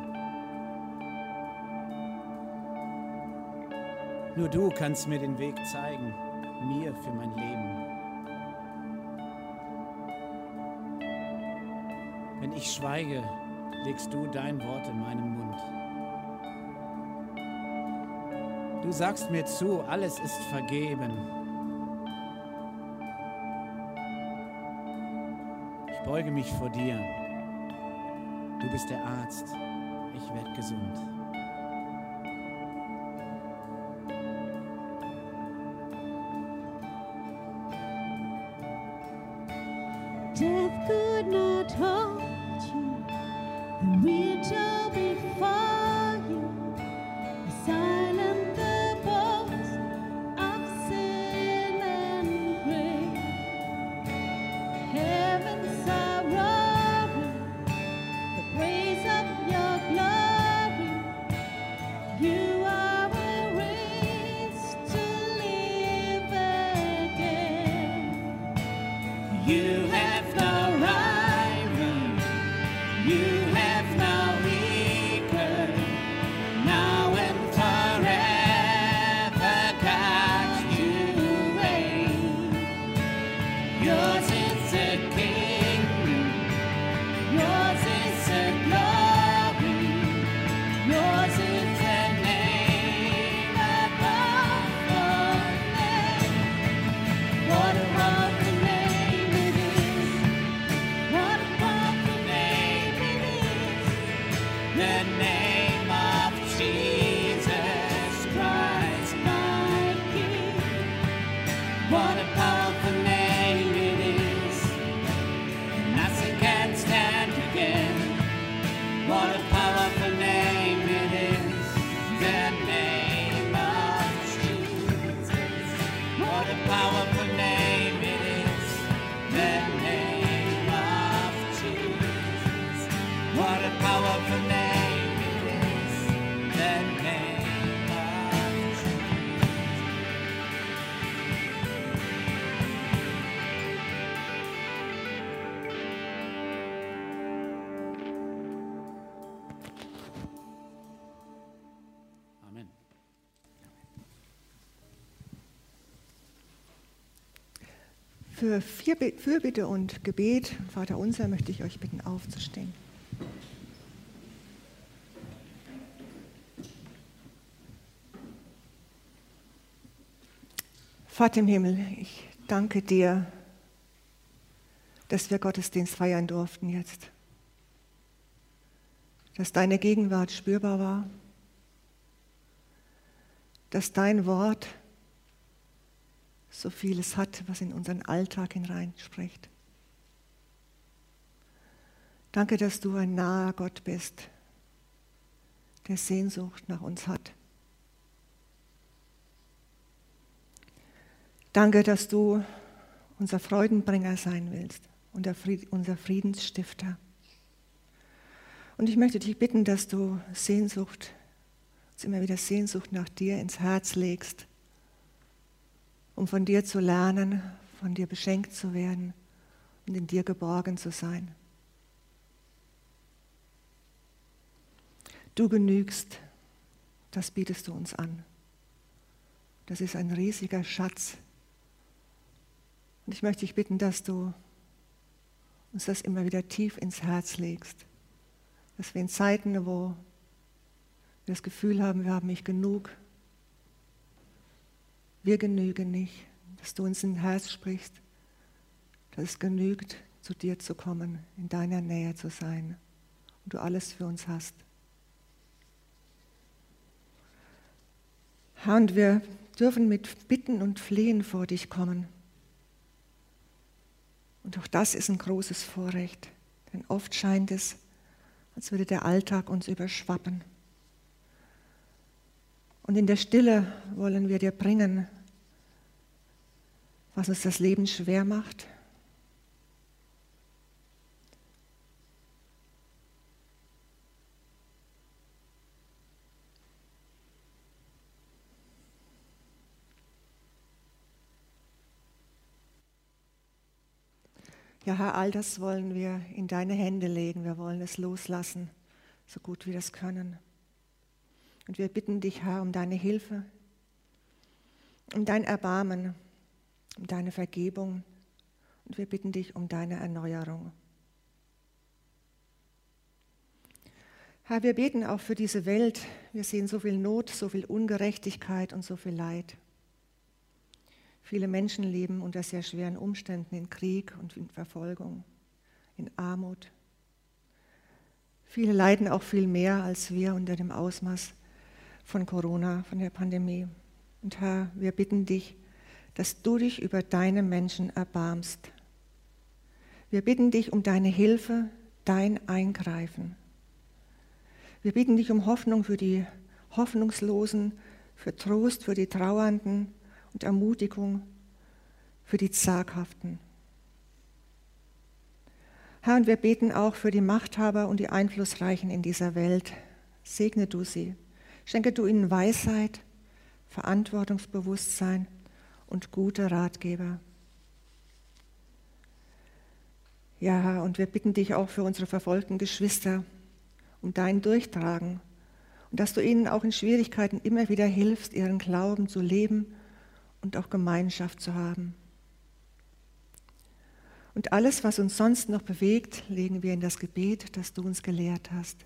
Nur du kannst mir den Weg zeigen, mir für mein Leben. Ich schweige, legst du dein Wort in meinen Mund. Du sagst mir zu, alles ist vergeben. Ich beuge mich vor dir. Du bist der Arzt. Ich werde gesund. Für Fürbitte und Gebet, Vater unser, möchte ich euch bitten, aufzustehen. Vater im Himmel, ich danke dir, dass wir Gottesdienst feiern durften jetzt. Dass deine Gegenwart spürbar war. Dass dein Wort so vieles hat, was in unseren Alltag hineinspricht. Danke, dass du ein naher Gott bist, der Sehnsucht nach uns hat. Danke, dass du unser Freudenbringer sein willst und unser Friedensstifter. Und ich möchte dich bitten, dass du Sehnsucht, uns immer wieder Sehnsucht nach dir ins Herz legst, um von dir zu lernen, von dir beschenkt zu werden und in dir geborgen zu sein. Du genügst, das bietest du uns an. Das ist ein riesiger Schatz. Und ich möchte dich bitten, dass du uns das immer wieder tief ins Herz legst. Dass wir in Zeiten, wo wir das Gefühl haben, wir haben nicht genug, wir genügen nicht, dass du uns ins Herz sprichst, dass es genügt, zu dir zu kommen, in deiner Nähe zu sein und du alles für uns hast. Herr, und wir dürfen mit Bitten und Flehen vor dich kommen. Und auch das ist ein großes Vorrecht, denn oft scheint es, als würde der Alltag uns überschwappen. Und in der Stille wollen wir dir bringen, was uns das Leben schwer macht. Ja, Herr, all das wollen wir in deine Hände legen. Wir wollen es loslassen, so gut wir das können. Und wir bitten dich, Herr, um deine Hilfe, um dein Erbarmen, um deine Vergebung und wir bitten dich um deine Erneuerung. Herr, wir beten auch für diese Welt. Wir sehen so viel Not, so viel Ungerechtigkeit und so viel Leid. Viele Menschen leben unter sehr schweren Umständen in Krieg und in Verfolgung, in Armut. Viele leiden auch viel mehr als wir unter dem Ausmaß von Corona, von der Pandemie. Und Herr, wir bitten dich, dass du dich über deine Menschen erbarmst. Wir bitten dich um deine Hilfe, dein Eingreifen. Wir bitten dich um Hoffnung für die Hoffnungslosen, für Trost für die Trauernden und Ermutigung für die Zaghaften. Herr, und wir beten auch für die Machthaber und die Einflussreichen in dieser Welt. Segne du sie. Schenke du ihnen Weisheit, Verantwortungsbewusstsein und gute Ratgeber. Ja, und wir bitten dich auch für unsere verfolgten Geschwister um dein Durchtragen und dass du ihnen auch in Schwierigkeiten immer wieder hilfst, ihren Glauben zu leben und auch Gemeinschaft zu haben. Und alles, was uns sonst noch bewegt, legen wir in das Gebet, das du uns gelehrt hast.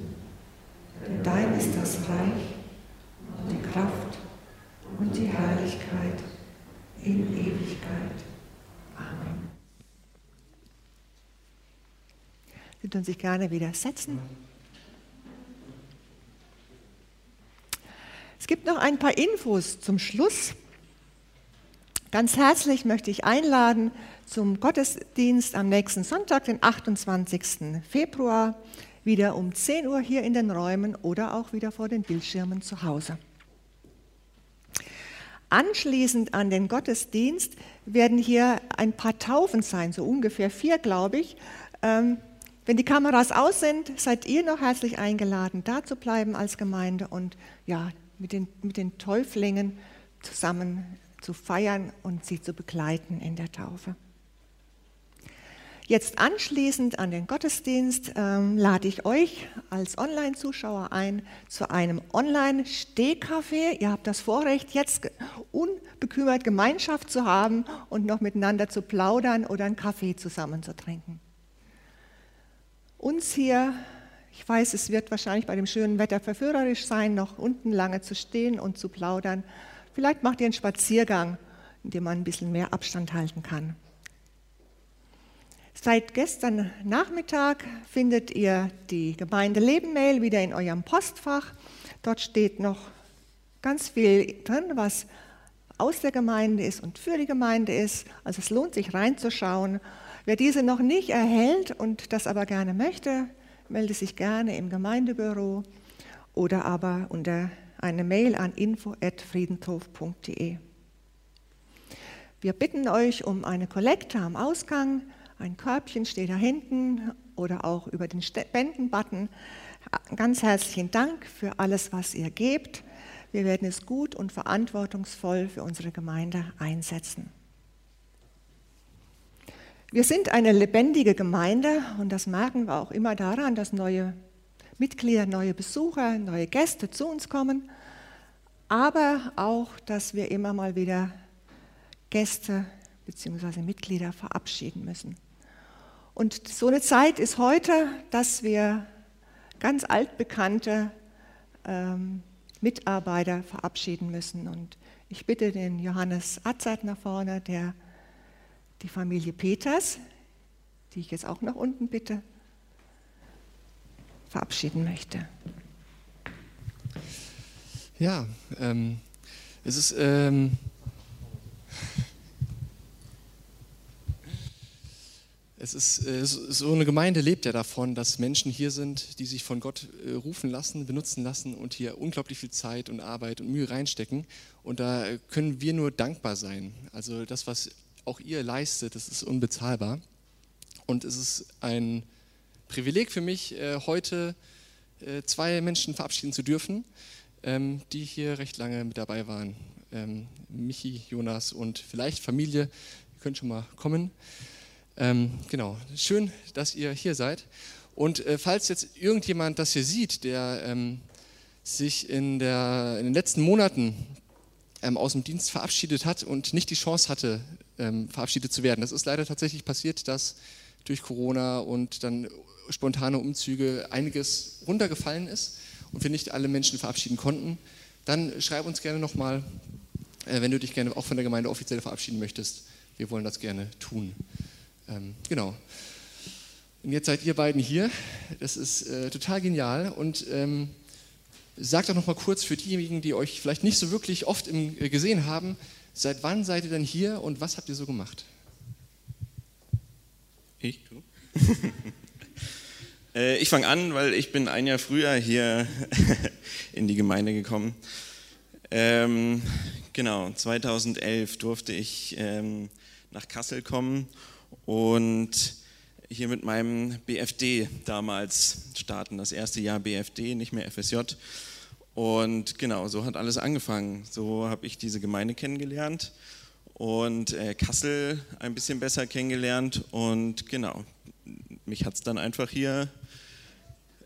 Denn dein ist das Reich und die Kraft und die Herrlichkeit in Ewigkeit. Amen. Sie tun sich gerne wieder setzen. Es gibt noch ein paar Infos zum Schluss. Ganz herzlich möchte ich einladen zum Gottesdienst am nächsten Sonntag, den 28. Februar, wieder um 10 Uhr hier in den Räumen oder auch wieder vor den Bildschirmen zu Hause. Anschließend an den Gottesdienst werden hier ein paar Taufen sein, so ungefähr vier, glaube ich. Ähm, wenn die Kameras aus sind, seid ihr noch herzlich eingeladen, da zu bleiben als Gemeinde und ja, mit den, mit den Täuflingen zusammen zu feiern und sie zu begleiten in der Taufe. Jetzt anschließend an den Gottesdienst ähm, lade ich euch als Online-Zuschauer ein zu einem Online-Stehkaffee. Ihr habt das Vorrecht, jetzt unbekümmert Gemeinschaft zu haben und noch miteinander zu plaudern oder einen Kaffee zusammen zu trinken. Uns hier, ich weiß, es wird wahrscheinlich bei dem schönen Wetter verführerisch sein, noch unten lange zu stehen und zu plaudern. Vielleicht macht ihr einen Spaziergang, in dem man ein bisschen mehr Abstand halten kann. Seit gestern Nachmittag findet ihr die Gemeindeleben-Mail wieder in eurem Postfach. Dort steht noch ganz viel drin, was aus der Gemeinde ist und für die Gemeinde ist. Also es lohnt sich reinzuschauen. Wer diese noch nicht erhält und das aber gerne möchte, melde sich gerne im Gemeindebüro oder aber unter eine Mail an info.friedenthof.de. Wir bitten euch um eine Kollekte am Ausgang. Ein Körbchen steht da hinten oder auch über den Spenden-Button. Ganz herzlichen Dank für alles, was ihr gebt. Wir werden es gut und verantwortungsvoll für unsere Gemeinde einsetzen. Wir sind eine lebendige Gemeinde und das merken wir auch immer daran, dass neue Mitglieder, neue Besucher, neue Gäste zu uns kommen, aber auch, dass wir immer mal wieder Gäste bzw. Mitglieder verabschieden müssen. Und so eine Zeit ist heute, dass wir ganz altbekannte ähm, Mitarbeiter verabschieden müssen. Und ich bitte den Johannes Atzert nach vorne, der die Familie Peters, die ich jetzt auch nach unten bitte, verabschieden möchte. Ja, ähm, es ist ähm, Es ist äh, so eine Gemeinde lebt ja davon, dass Menschen hier sind, die sich von Gott äh, rufen lassen, benutzen lassen und hier unglaublich viel Zeit und Arbeit und Mühe reinstecken. Und da können wir nur dankbar sein. Also das, was auch ihr leistet, das ist unbezahlbar. Und es ist ein Privileg für mich, äh, heute zwei Menschen verabschieden zu dürfen, ähm, die hier recht lange mit dabei waren. Ähm, Michi, Jonas und vielleicht Familie. Ihr könnt schon mal kommen. Ähm, genau, schön, dass ihr hier seid. Und äh, falls jetzt irgendjemand das hier sieht, der ähm, sich in, der, in, den letzten Monaten ähm, aus dem Dienst verabschiedet hat und nicht die Chance hatte, ähm, verabschiedet zu werden, das ist leider tatsächlich passiert, dass durch Corona und dann spontane Umzüge einiges runtergefallen ist und wir nicht alle Menschen verabschieden konnten, dann schreib uns gerne nochmal, äh, wenn du dich gerne auch von der Gemeinde offiziell verabschieden möchtest. Wir wollen das gerne tun. Ähm, genau. Und jetzt seid ihr beiden hier. Das ist äh, total genial. Und ähm, sagt doch noch mal kurz für diejenigen, die euch vielleicht nicht so wirklich oft im, äh, gesehen haben, seit wann seid ihr denn hier und was habt ihr so gemacht? Ich? äh, ich fange an, weil ich bin ein Jahr früher hier in die Gemeinde gekommen. Ähm, genau, 2011 durfte ich ähm, nach Kassel kommen und hier mit meinem BFD damals starten, das erste Jahr BFD, nicht mehr FSJ. Und genau, so hat alles angefangen. So habe ich diese Gemeinde kennengelernt und äh, Kassel ein bisschen besser kennengelernt. Und genau, mich hat es dann einfach hier,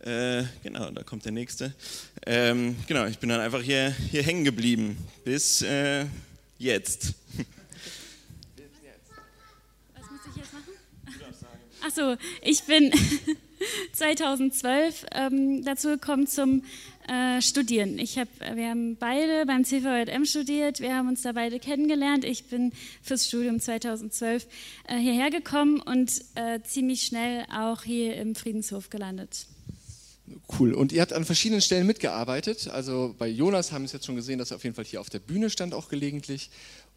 äh, genau, da kommt der nächste. Ähm, genau, ich bin dann einfach hier, hier hängen geblieben bis äh, jetzt. Achso, ich bin 2012 ähm, dazu gekommen zum äh, Studieren. Ich hab, wir haben beide beim CVJM studiert, wir haben uns da beide kennengelernt. Ich bin fürs Studium 2012 äh, hierher gekommen und äh, ziemlich schnell auch hier im Friedenshof gelandet. Cool. Und ihr habt an verschiedenen Stellen mitgearbeitet. Also bei Jonas haben wir es jetzt schon gesehen, dass er auf jeden Fall hier auf der Bühne stand, auch gelegentlich.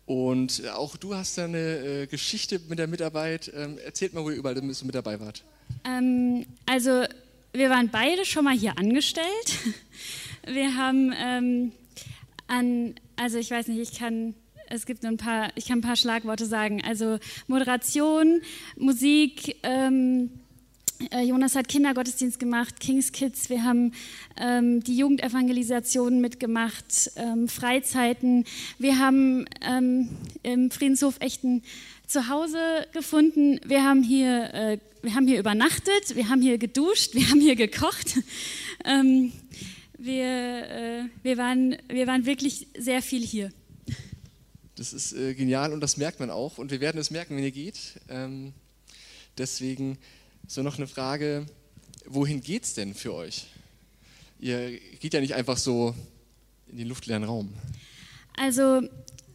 Und äh, auch du hast da eine äh, Geschichte mit der Mitarbeit. Ähm, erzählt mal, wo ihr überall mit dabei wart. Ähm, also wir waren beide schon mal hier angestellt. Wir haben ähm, an, also ich weiß nicht, ich kann, es gibt ein paar, ich kann ein paar Schlagworte sagen. Also Moderation, Musik, ähm, äh, Jonas hat Kindergottesdienst gemacht, Kings Kids, wir haben ähm, die Jugendevangelisation mitgemacht, ähm, Freizeiten. Wir haben ähm, im Friedenshof echt ein Zuhause gefunden. Wir haben, hier, äh, wir haben hier übernachtet, wir haben hier geduscht, wir haben hier gekocht. Ähm, wir, äh, wir, waren, wir waren wirklich sehr viel hier. Das ist äh, genial und das merkt man auch und wir werden es merken, wenn ihr geht. Ähm, deswegen so noch eine Frage, wohin geht es denn für euch? Ihr geht ja nicht einfach so in den luftleeren Raum. Also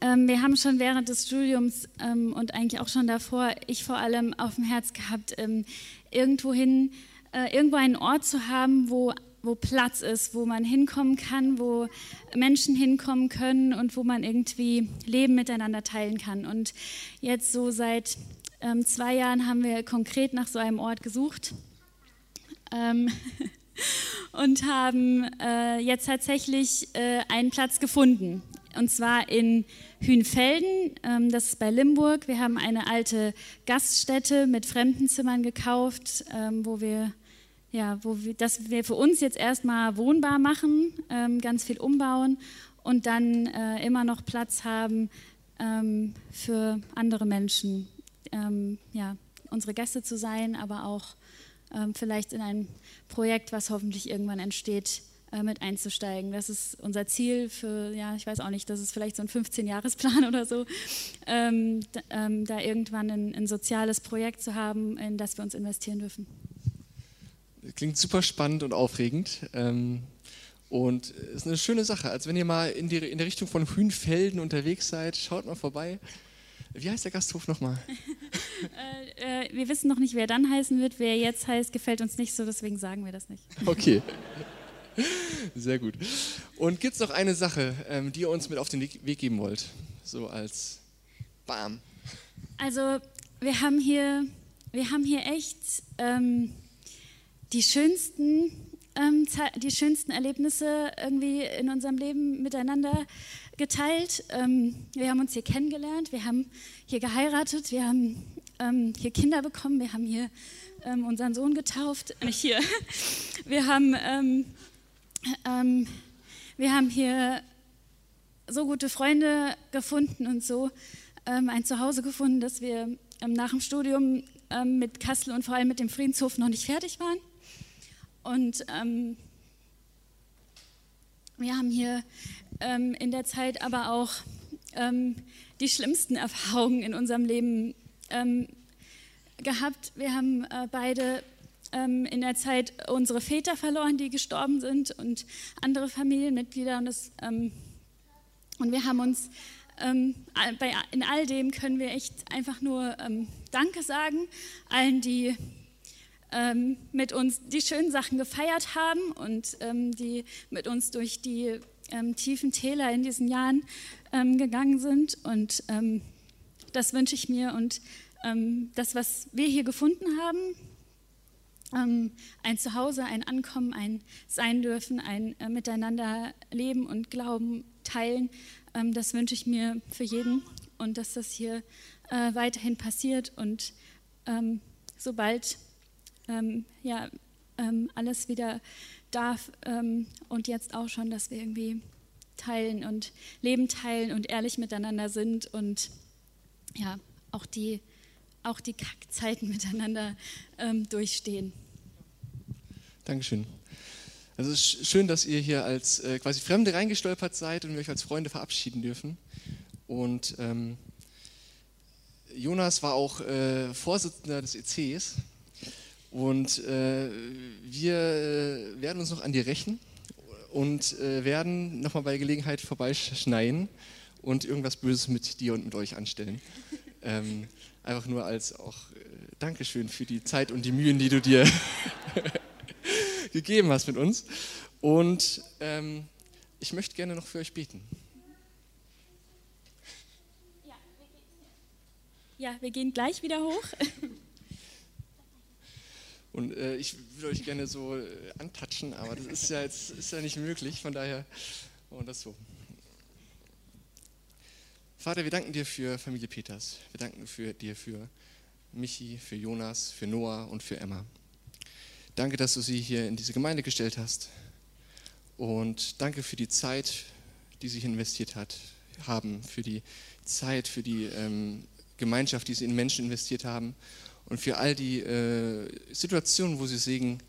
ähm, wir haben schon während des Studiums ähm, und eigentlich auch schon davor, ich vor allem auf dem Herz gehabt, ähm, irgendwohin, äh, irgendwo einen Ort zu haben, wo wo Platz ist, wo man hinkommen kann, wo Menschen hinkommen können und wo man irgendwie Leben miteinander teilen kann. Und jetzt so seit ähm, zwei Jahren haben wir konkret nach so einem Ort gesucht ähm, und haben äh, jetzt tatsächlich äh, einen Platz gefunden. Und zwar in Hünfelden, ähm, das ist bei Limburg. Wir haben eine alte Gaststätte mit Fremdenzimmern gekauft, ähm, wo wir ja, wo wir, das wir für uns jetzt erstmal wohnbar machen, ähm, ganz viel umbauen und dann äh, immer noch Platz haben ähm, für andere Menschen, ähm, ja, unsere Gäste zu sein, aber auch ähm, vielleicht in ein Projekt, was hoffentlich irgendwann entsteht, äh, mit einzusteigen. Das ist unser Ziel für, ja, ich weiß auch nicht, das ist vielleicht so ein 15-Jahres-Plan oder so, ähm, da, ähm, da irgendwann ein, ein soziales Projekt zu haben, in das wir uns investieren dürfen. Klingt super spannend und aufregend. Ähm, und ist eine schöne Sache. Also wenn ihr mal in, die, in der Richtung von Hühnfelden unterwegs seid, schaut mal vorbei. Wie heißt der Gasthof nochmal? äh, äh, wir wissen noch nicht, wer dann heißen wird. Wer jetzt heißt, gefällt uns nicht so, deswegen sagen wir das nicht. Okay. Sehr gut. Und gibt es noch eine Sache, ähm, die ihr uns mit auf den Weg geben wollt? So als Bam. Also wir haben hier, wir haben hier echt ähm, die schönsten ähm, die schönsten Erlebnisse irgendwie in unserem Leben miteinander geteilt. Ähm, wir haben uns hier kennengelernt, wir haben hier geheiratet, wir haben ähm, hier Kinder bekommen, wir haben hier ähm, unseren Sohn getauft, nicht hier. Wir haben, ähm, ähm, wir haben hier so gute Freunde gefunden und so ein Zuhause gefunden, dass wir nach dem Studium mit Kassel und vor allem mit dem Friedenshof noch nicht fertig waren. Und ähm, wir haben hier ähm, in der Zeit aber auch ähm, die schlimmsten Erfahrungen in unserem Leben ähm, gehabt. Wir haben äh, beide ähm, in der Zeit unsere Väter verloren, die gestorben sind und andere Familienmitglieder. Und, das, ähm, und wir haben uns in all dem können wir echt einfach nur Danke sagen, allen, die ähm, mit uns die schönen Sachen gefeiert haben und ähm, die mit uns durch die ähm, tiefen Täler in diesen Jahren ähm, gegangen sind. Und ähm, das wünsche ich mir und ähm, das, was wir hier gefunden haben, ein Zuhause, ein Ankommen, ein Sein dürfen, ein äh, Miteinander leben und Glauben teilen, das wünsche ich mir für jeden und dass das hier äh, weiterhin passiert und sobald ähm, ja, ähm, alles wieder darf ähm, und jetzt auch schon, dass wir irgendwie teilen und Leben teilen und ehrlich miteinander sind und ja, auch die, auch die Kackzeiten miteinander ähm, durchstehen. Dankeschön. Also es ist schön, dass ihr hier als äh, quasi Fremde reingestolpert seid und wir euch als Freunde verabschieden dürfen. Und ähm, Jonas war auch äh, Vorsitzender des ECs und äh, wir äh, werden uns noch an dir rächen und äh, werden nochmal bei Gelegenheit vorbeischneien und irgendwas Böses mit dir und mit euch anstellen. Ähm, einfach nur als auch äh, Dankeschön für die Zeit und die Mühen, die du dir gegeben hast mit uns. Und ähm, ich möchte gerne noch für euch beten. Ja, wir gehen gleich wieder hoch. Und äh, ich würde euch gerne so äh, antatschen, aber das ist ja jetzt ist ja nicht möglich, von daher wir das so. Vater, wir danken dir für Familie Peters. Wir danken für, dir für Michi, für Jonas, für Noah und für Emma. Danke, dass du sie hier in diese Gemeinde gestellt hast. Und danke für die Zeit, die sie investiert hat, haben, für die Zeit, für die ähm, Gemeinschaft, die sie in Menschen investiert haben und für all die äh, Situationen, wo sie Segen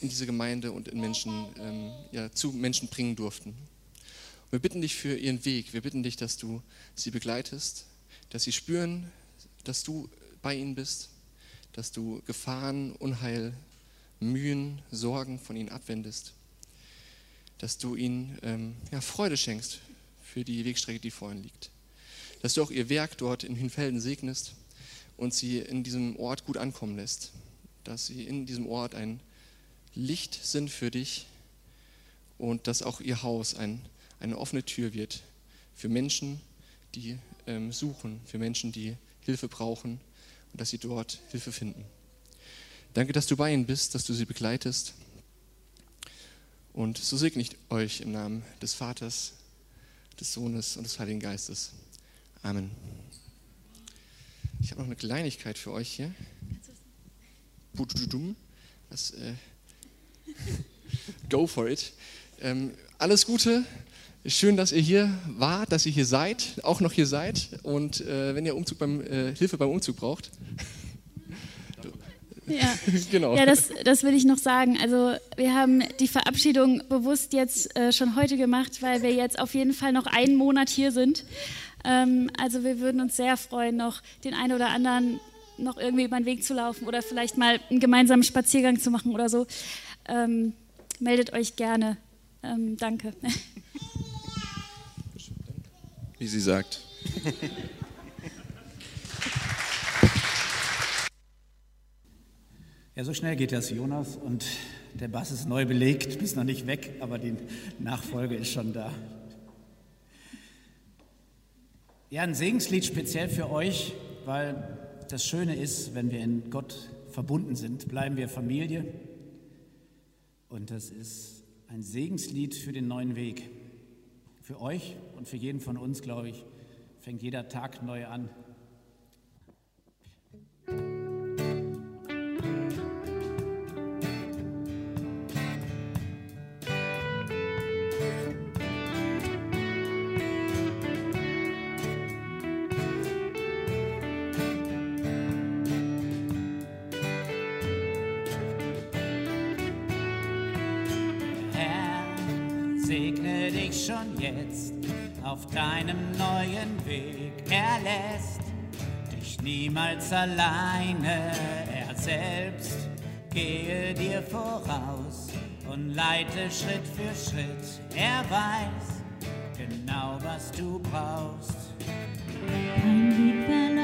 in diese Gemeinde und in Menschen, ähm, ja, zu Menschen bringen durften. Und wir bitten dich für ihren Weg. Wir bitten dich, dass du sie begleitest, dass sie spüren, dass du bei ihnen bist, dass du Gefahren, Unheil, Mühen, Sorgen von ihnen abwendest, dass du ihnen ähm, ja, Freude schenkst für die Wegstrecke, die vor ihnen liegt, dass du auch ihr Werk dort in Hünfelden segnest und sie in diesem Ort gut ankommen lässt. Dass sie in diesem Ort ein Licht sind für dich und dass auch ihr Haus ein, eine offene Tür wird für Menschen, die ähm, suchen, für Menschen, die Hilfe brauchen und dass sie dort Hilfe finden. Danke, dass du bei ihnen bist, dass du sie begleitest. Und so segne ich euch im Namen des Vaters, des Sohnes und des Heiligen Geistes. Amen. Ich habe noch eine Kleinigkeit für euch hier. Das, äh, go for it. Ähm, alles Gute. Schön, dass ihr hier wart, dass ihr hier seid, auch noch hier seid. Und äh, wenn ihr Umzug beim, äh, Hilfe beim Umzug braucht, Ja, Genau. ja das, das will ich noch sagen. Also wir haben die Verabschiedung bewusst jetzt äh, schon heute gemacht, weil wir jetzt auf jeden Fall noch einen Monat hier sind. Ähm, also wir würden uns sehr freuen, noch den einen oder anderen noch irgendwie über den Weg zu laufen oder vielleicht mal einen gemeinsamen Spaziergang zu machen oder so. Ähm, meldet euch gerne. Ähm, danke. Wie sie sagt. Ja, so schnell geht das, Jonas. Und der Bass ist neu belegt, bist noch nicht weg, aber die Nachfolge ist schon da. Ja, ein Segenslied speziell für euch, weil das Schöne ist, wenn wir in Gott verbunden sind, bleiben wir Familie. Und das ist ein Segenslied für den neuen Weg. Für euch und für jeden von uns, glaube ich, fängt jeder Tag neu an. Jetzt auf deinem neuen Weg. Er lässt dich niemals alleine. Er selbst gehe dir voraus und leite Schritt für Schritt. Er weiß genau, was du brauchst. Kein Weg verläuft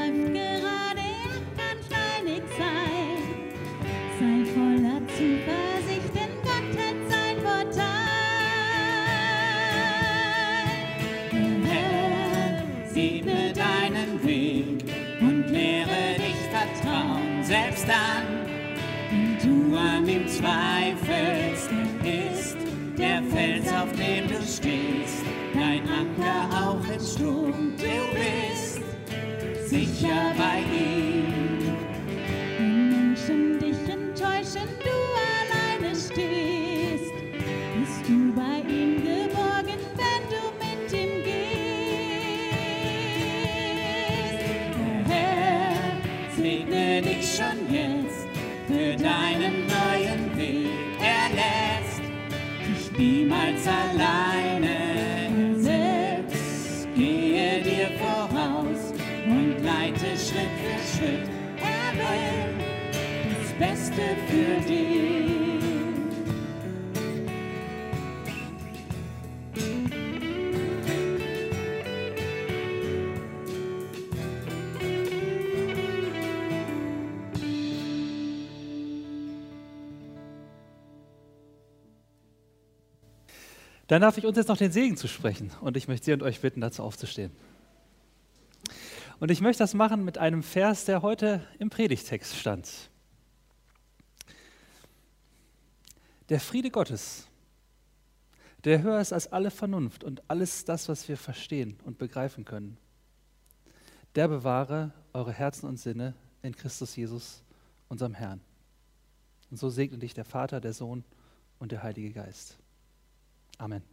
dann, wenn du an ihm zweifelst, er ist der Fels, auf dem du stehst, dein Anker auch im Sturm, du bist sicher bei ihm. Menschen dich enttäuschen, du für deinen neuen Weg. Er lässt dich niemals alleine. Selbst gehe dir voraus und leite Schritt für Schritt. Er will das Beste für dich. Dann darf ich uns jetzt noch den Segen zu sprechen und ich möchte Sie und euch bitten, dazu aufzustehen. Und ich möchte das machen mit einem Vers, der heute im Predigtext stand. Der Friede Gottes, der höher ist als alle Vernunft und alles das, was wir verstehen und begreifen können, der bewahre eure Herzen und Sinne in Christus Jesus, unserem Herrn. Und so segne dich der Vater, der Sohn und der Heilige Geist. Amen.